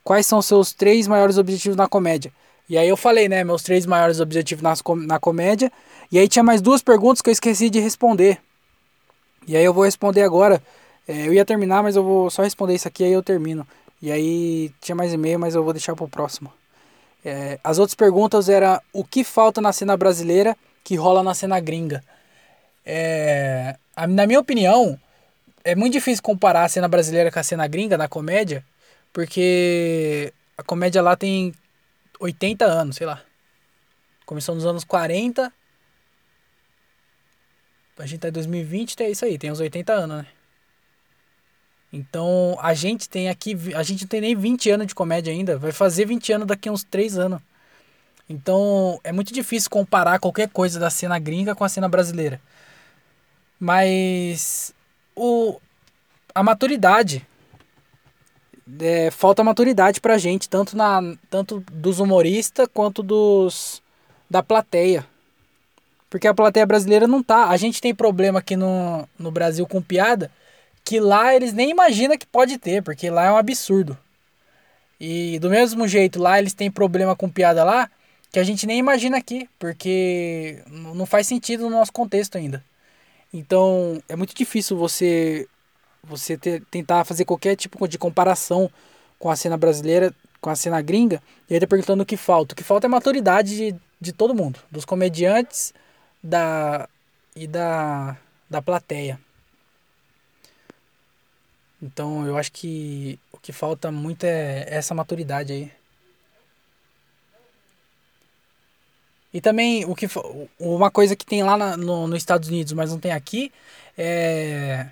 Quais são seus três maiores objetivos na comédia? E aí eu falei, né? Meus três maiores objetivos na, na comédia. E aí tinha mais duas perguntas que eu esqueci de responder. E aí eu vou responder agora. É, eu ia terminar, mas eu vou só responder isso aqui aí eu termino. E aí tinha mais e-mail, mas eu vou deixar pro próximo. É, as outras perguntas eram o que falta na cena brasileira que rola na cena gringa. É, a, na minha opinião, é muito difícil comparar a cena brasileira com a cena gringa na comédia, porque a comédia lá tem 80 anos, sei lá. Começou nos anos 40. A gente tá em 2020, é isso aí, tem uns 80 anos, né? Então, a gente tem aqui, a gente não tem nem 20 anos de comédia ainda, vai fazer 20 anos daqui a uns 3 anos. Então, é muito difícil comparar qualquer coisa da cena gringa com a cena brasileira. Mas o a maturidade é, falta maturidade pra gente, tanto na tanto dos humoristas quanto dos da plateia. Porque a plateia brasileira não tá. A gente tem problema aqui no, no Brasil com piada que lá eles nem imaginam que pode ter, porque lá é um absurdo. E do mesmo jeito, lá eles têm problema com piada lá que a gente nem imagina aqui, porque não faz sentido no nosso contexto ainda. Então é muito difícil você você ter, tentar fazer qualquer tipo de comparação com a cena brasileira, com a cena gringa, e aí tá perguntando o que falta. O que falta é maturidade de, de todo mundo, dos comediantes da e da, da plateia. Então eu acho que o que falta muito é essa maturidade aí. E também o que uma coisa que tem lá na, no, nos Estados Unidos, mas não tem aqui, é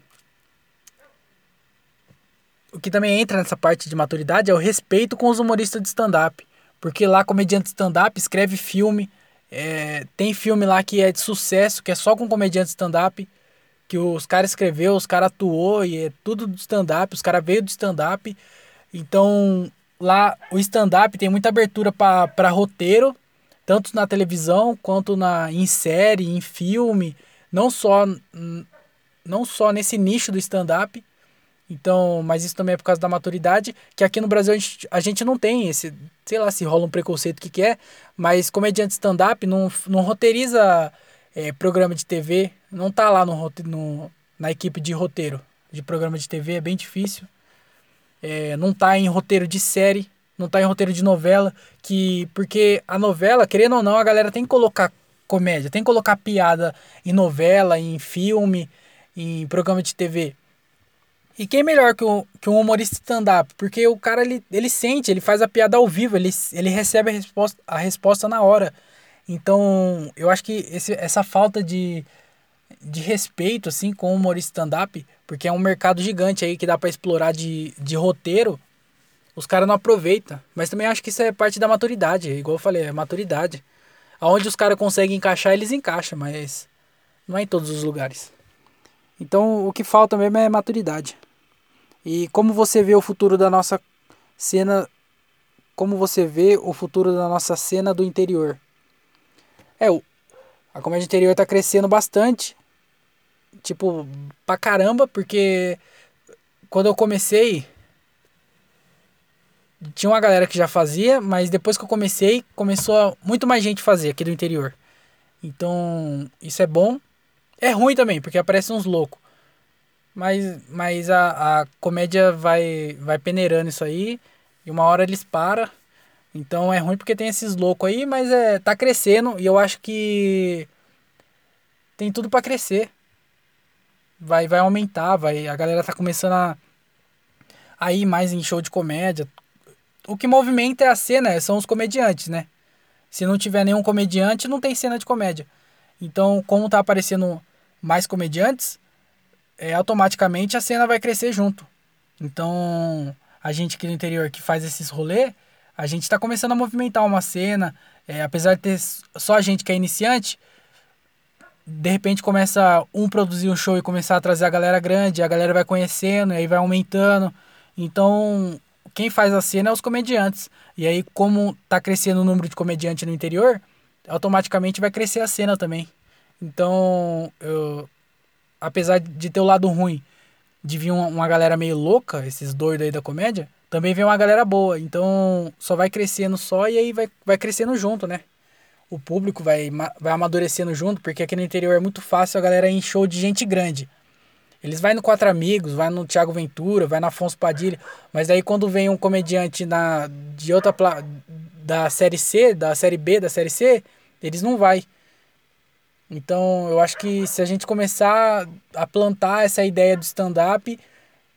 o que também entra nessa parte de maturidade é o respeito com os humoristas de stand-up. Porque lá, comediante stand-up escreve filme. É, tem filme lá que é de sucesso, que é só com comediante stand-up. Que os caras escreveu, os caras atuou e é tudo do stand-up. Os caras veio do stand-up. Então, lá o stand-up tem muita abertura para roteiro, tanto na televisão quanto na, em série, em filme. Não só, não só nesse nicho do stand-up. Então, mas isso também é por causa da maturidade, que aqui no Brasil a gente, a gente não tem esse, sei lá se rola um preconceito que que é, mas comediante stand-up não, não roteiriza é, programa de TV, não tá lá no, no, na equipe de roteiro de programa de TV, é bem difícil. É, não tá em roteiro de série, não tá em roteiro de novela, que porque a novela, querendo ou não, a galera tem que colocar comédia, tem que colocar piada em novela, em filme, em programa de TV. E quem melhor que um, que um humorista stand-up? Porque o cara, ele, ele sente, ele faz a piada ao vivo, ele, ele recebe a resposta, a resposta na hora. Então, eu acho que esse, essa falta de, de respeito, assim, com o humorista stand-up, porque é um mercado gigante aí que dá para explorar de, de roteiro, os caras não aproveitam. Mas também acho que isso é parte da maturidade, igual eu falei, é maturidade. Aonde os caras conseguem encaixar, eles encaixam, mas não é em todos os lugares. Então, o que falta mesmo é maturidade. E como você vê o futuro da nossa cena, como você vê o futuro da nossa cena do interior? É, a comédia interior tá crescendo bastante. Tipo, pra caramba, porque quando eu comecei, tinha uma galera que já fazia, mas depois que eu comecei, começou muito mais gente fazer aqui do interior. Então, isso é bom. É ruim também, porque aparecem uns loucos. Mas, mas a, a comédia vai, vai peneirando isso aí. E uma hora eles param. Então é ruim porque tem esses loucos aí, mas é, tá crescendo. E eu acho que tem tudo para crescer. Vai, vai aumentar, vai, a galera tá começando a, a ir mais em show de comédia. O que movimenta é a cena, são os comediantes, né? Se não tiver nenhum comediante, não tem cena de comédia. Então, como tá aparecendo mais comediantes, é, automaticamente a cena vai crescer junto. Então, a gente aqui no interior que faz esses rolê, a gente está começando a movimentar uma cena, é, apesar de ter só a gente que é iniciante, de repente começa um produzir um show e começar a trazer a galera grande, a galera vai conhecendo, e aí vai aumentando. Então, quem faz a cena é os comediantes. E aí, como tá crescendo o número de comediantes no interior, automaticamente vai crescer a cena também. Então, eu, apesar de ter o lado ruim de vir uma, uma galera meio louca, esses doidos aí da comédia, também vem uma galera boa. Então só vai crescendo só e aí vai, vai crescendo junto, né? O público vai, vai amadurecendo junto, porque aqui no interior é muito fácil a galera ir em show de gente grande. Eles vai no Quatro Amigos, vai no Thiago Ventura, vai na Afonso Padilha, mas aí quando vem um comediante na, de outra da série C, da série B, da série C, eles não vai. Então, eu acho que se a gente começar a plantar essa ideia do stand-up,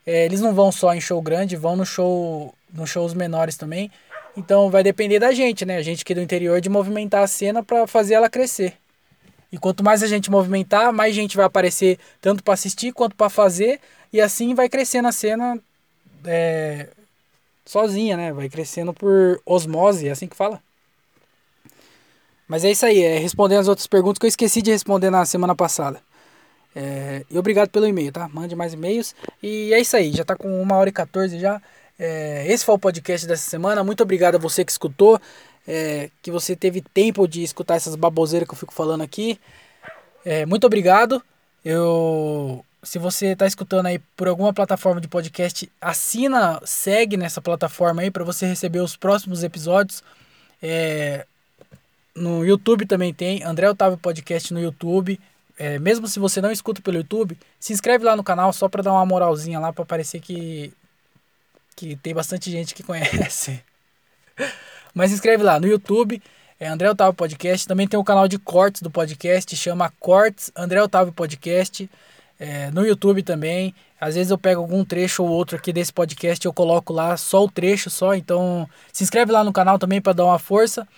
é, eles não vão só em show grande, vão no show, nos shows menores também. Então, vai depender da gente, né? A gente aqui do interior de movimentar a cena para fazer ela crescer. E quanto mais a gente movimentar, mais gente vai aparecer tanto para assistir quanto para fazer, e assim vai crescendo a cena é, sozinha, né? Vai crescendo por osmose, é assim que fala. Mas é isso aí, é respondendo as outras perguntas que eu esqueci de responder na semana passada. É, e obrigado pelo e-mail, tá? Mande mais e-mails. E é isso aí, já tá com uma hora e 14 já. É, esse foi o podcast dessa semana. Muito obrigado a você que escutou. É, que você teve tempo de escutar essas baboseiras que eu fico falando aqui. É, muito obrigado. Eu, se você está escutando aí por alguma plataforma de podcast, assina, segue nessa plataforma aí para você receber os próximos episódios. É, no YouTube também tem André Otávio Podcast no YouTube. É, mesmo se você não escuta pelo YouTube, se inscreve lá no canal só para dar uma moralzinha lá para parecer que que tem bastante gente que conhece. Mas se inscreve lá no YouTube, é André Otávio Podcast. Também tem o canal de cortes do podcast, chama Cortes André Otávio Podcast. É, no YouTube também. Às vezes eu pego algum trecho ou outro aqui desse podcast eu coloco lá só o trecho só. Então se inscreve lá no canal também para dar uma força.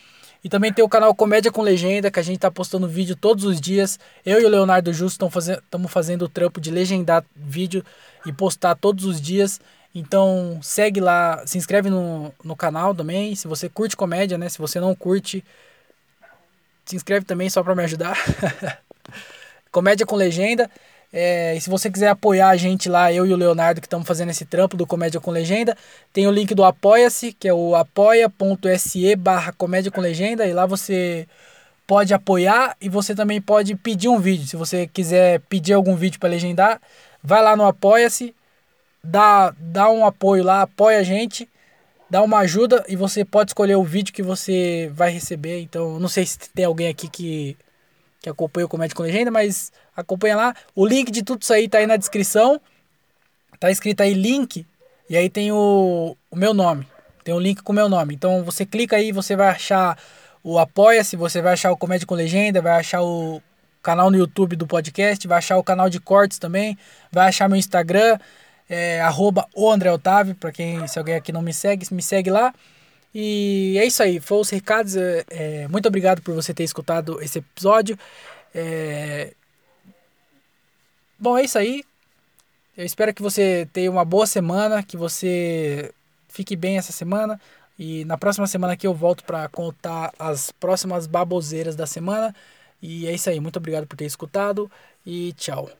E também tem o canal Comédia com Legenda, que a gente tá postando vídeo todos os dias. Eu e o Leonardo Justo estamos fazendo, fazendo o trampo de legendar vídeo e postar todos os dias. Então segue lá, se inscreve no, no canal também. Se você curte comédia, né? Se você não curte, se inscreve também só para me ajudar. comédia com legenda. É, e se você quiser apoiar a gente lá, eu e o Leonardo que estamos fazendo esse trampo do Comédia com Legenda, tem o link do Apoia-se, que é o apoia.se barra Comédia com Legenda, e lá você pode apoiar e você também pode pedir um vídeo. Se você quiser pedir algum vídeo para legendar, vai lá no Apoia-se, dá, dá um apoio lá, apoia a gente, dá uma ajuda e você pode escolher o vídeo que você vai receber. Então, não sei se tem alguém aqui que, que acompanha o Comédia com Legenda, mas acompanha lá. O link de tudo isso aí tá aí na descrição. Tá escrito aí link e aí tem o, o meu nome. Tem um link com o meu nome. Então você clica aí, você vai achar o Apoia-se, você vai achar o Comédia com Legenda, vai achar o canal no YouTube do podcast, vai achar o canal de cortes também, vai achar meu Instagram, é, arroba o André Otávio, para quem, se alguém aqui não me segue, me segue lá. E é isso aí, foram os recados. É, é, muito obrigado por você ter escutado esse episódio. É... Bom, é isso aí. Eu espero que você tenha uma boa semana, que você fique bem essa semana. E na próxima semana aqui eu volto para contar as próximas baboseiras da semana. E é isso aí. Muito obrigado por ter escutado e tchau.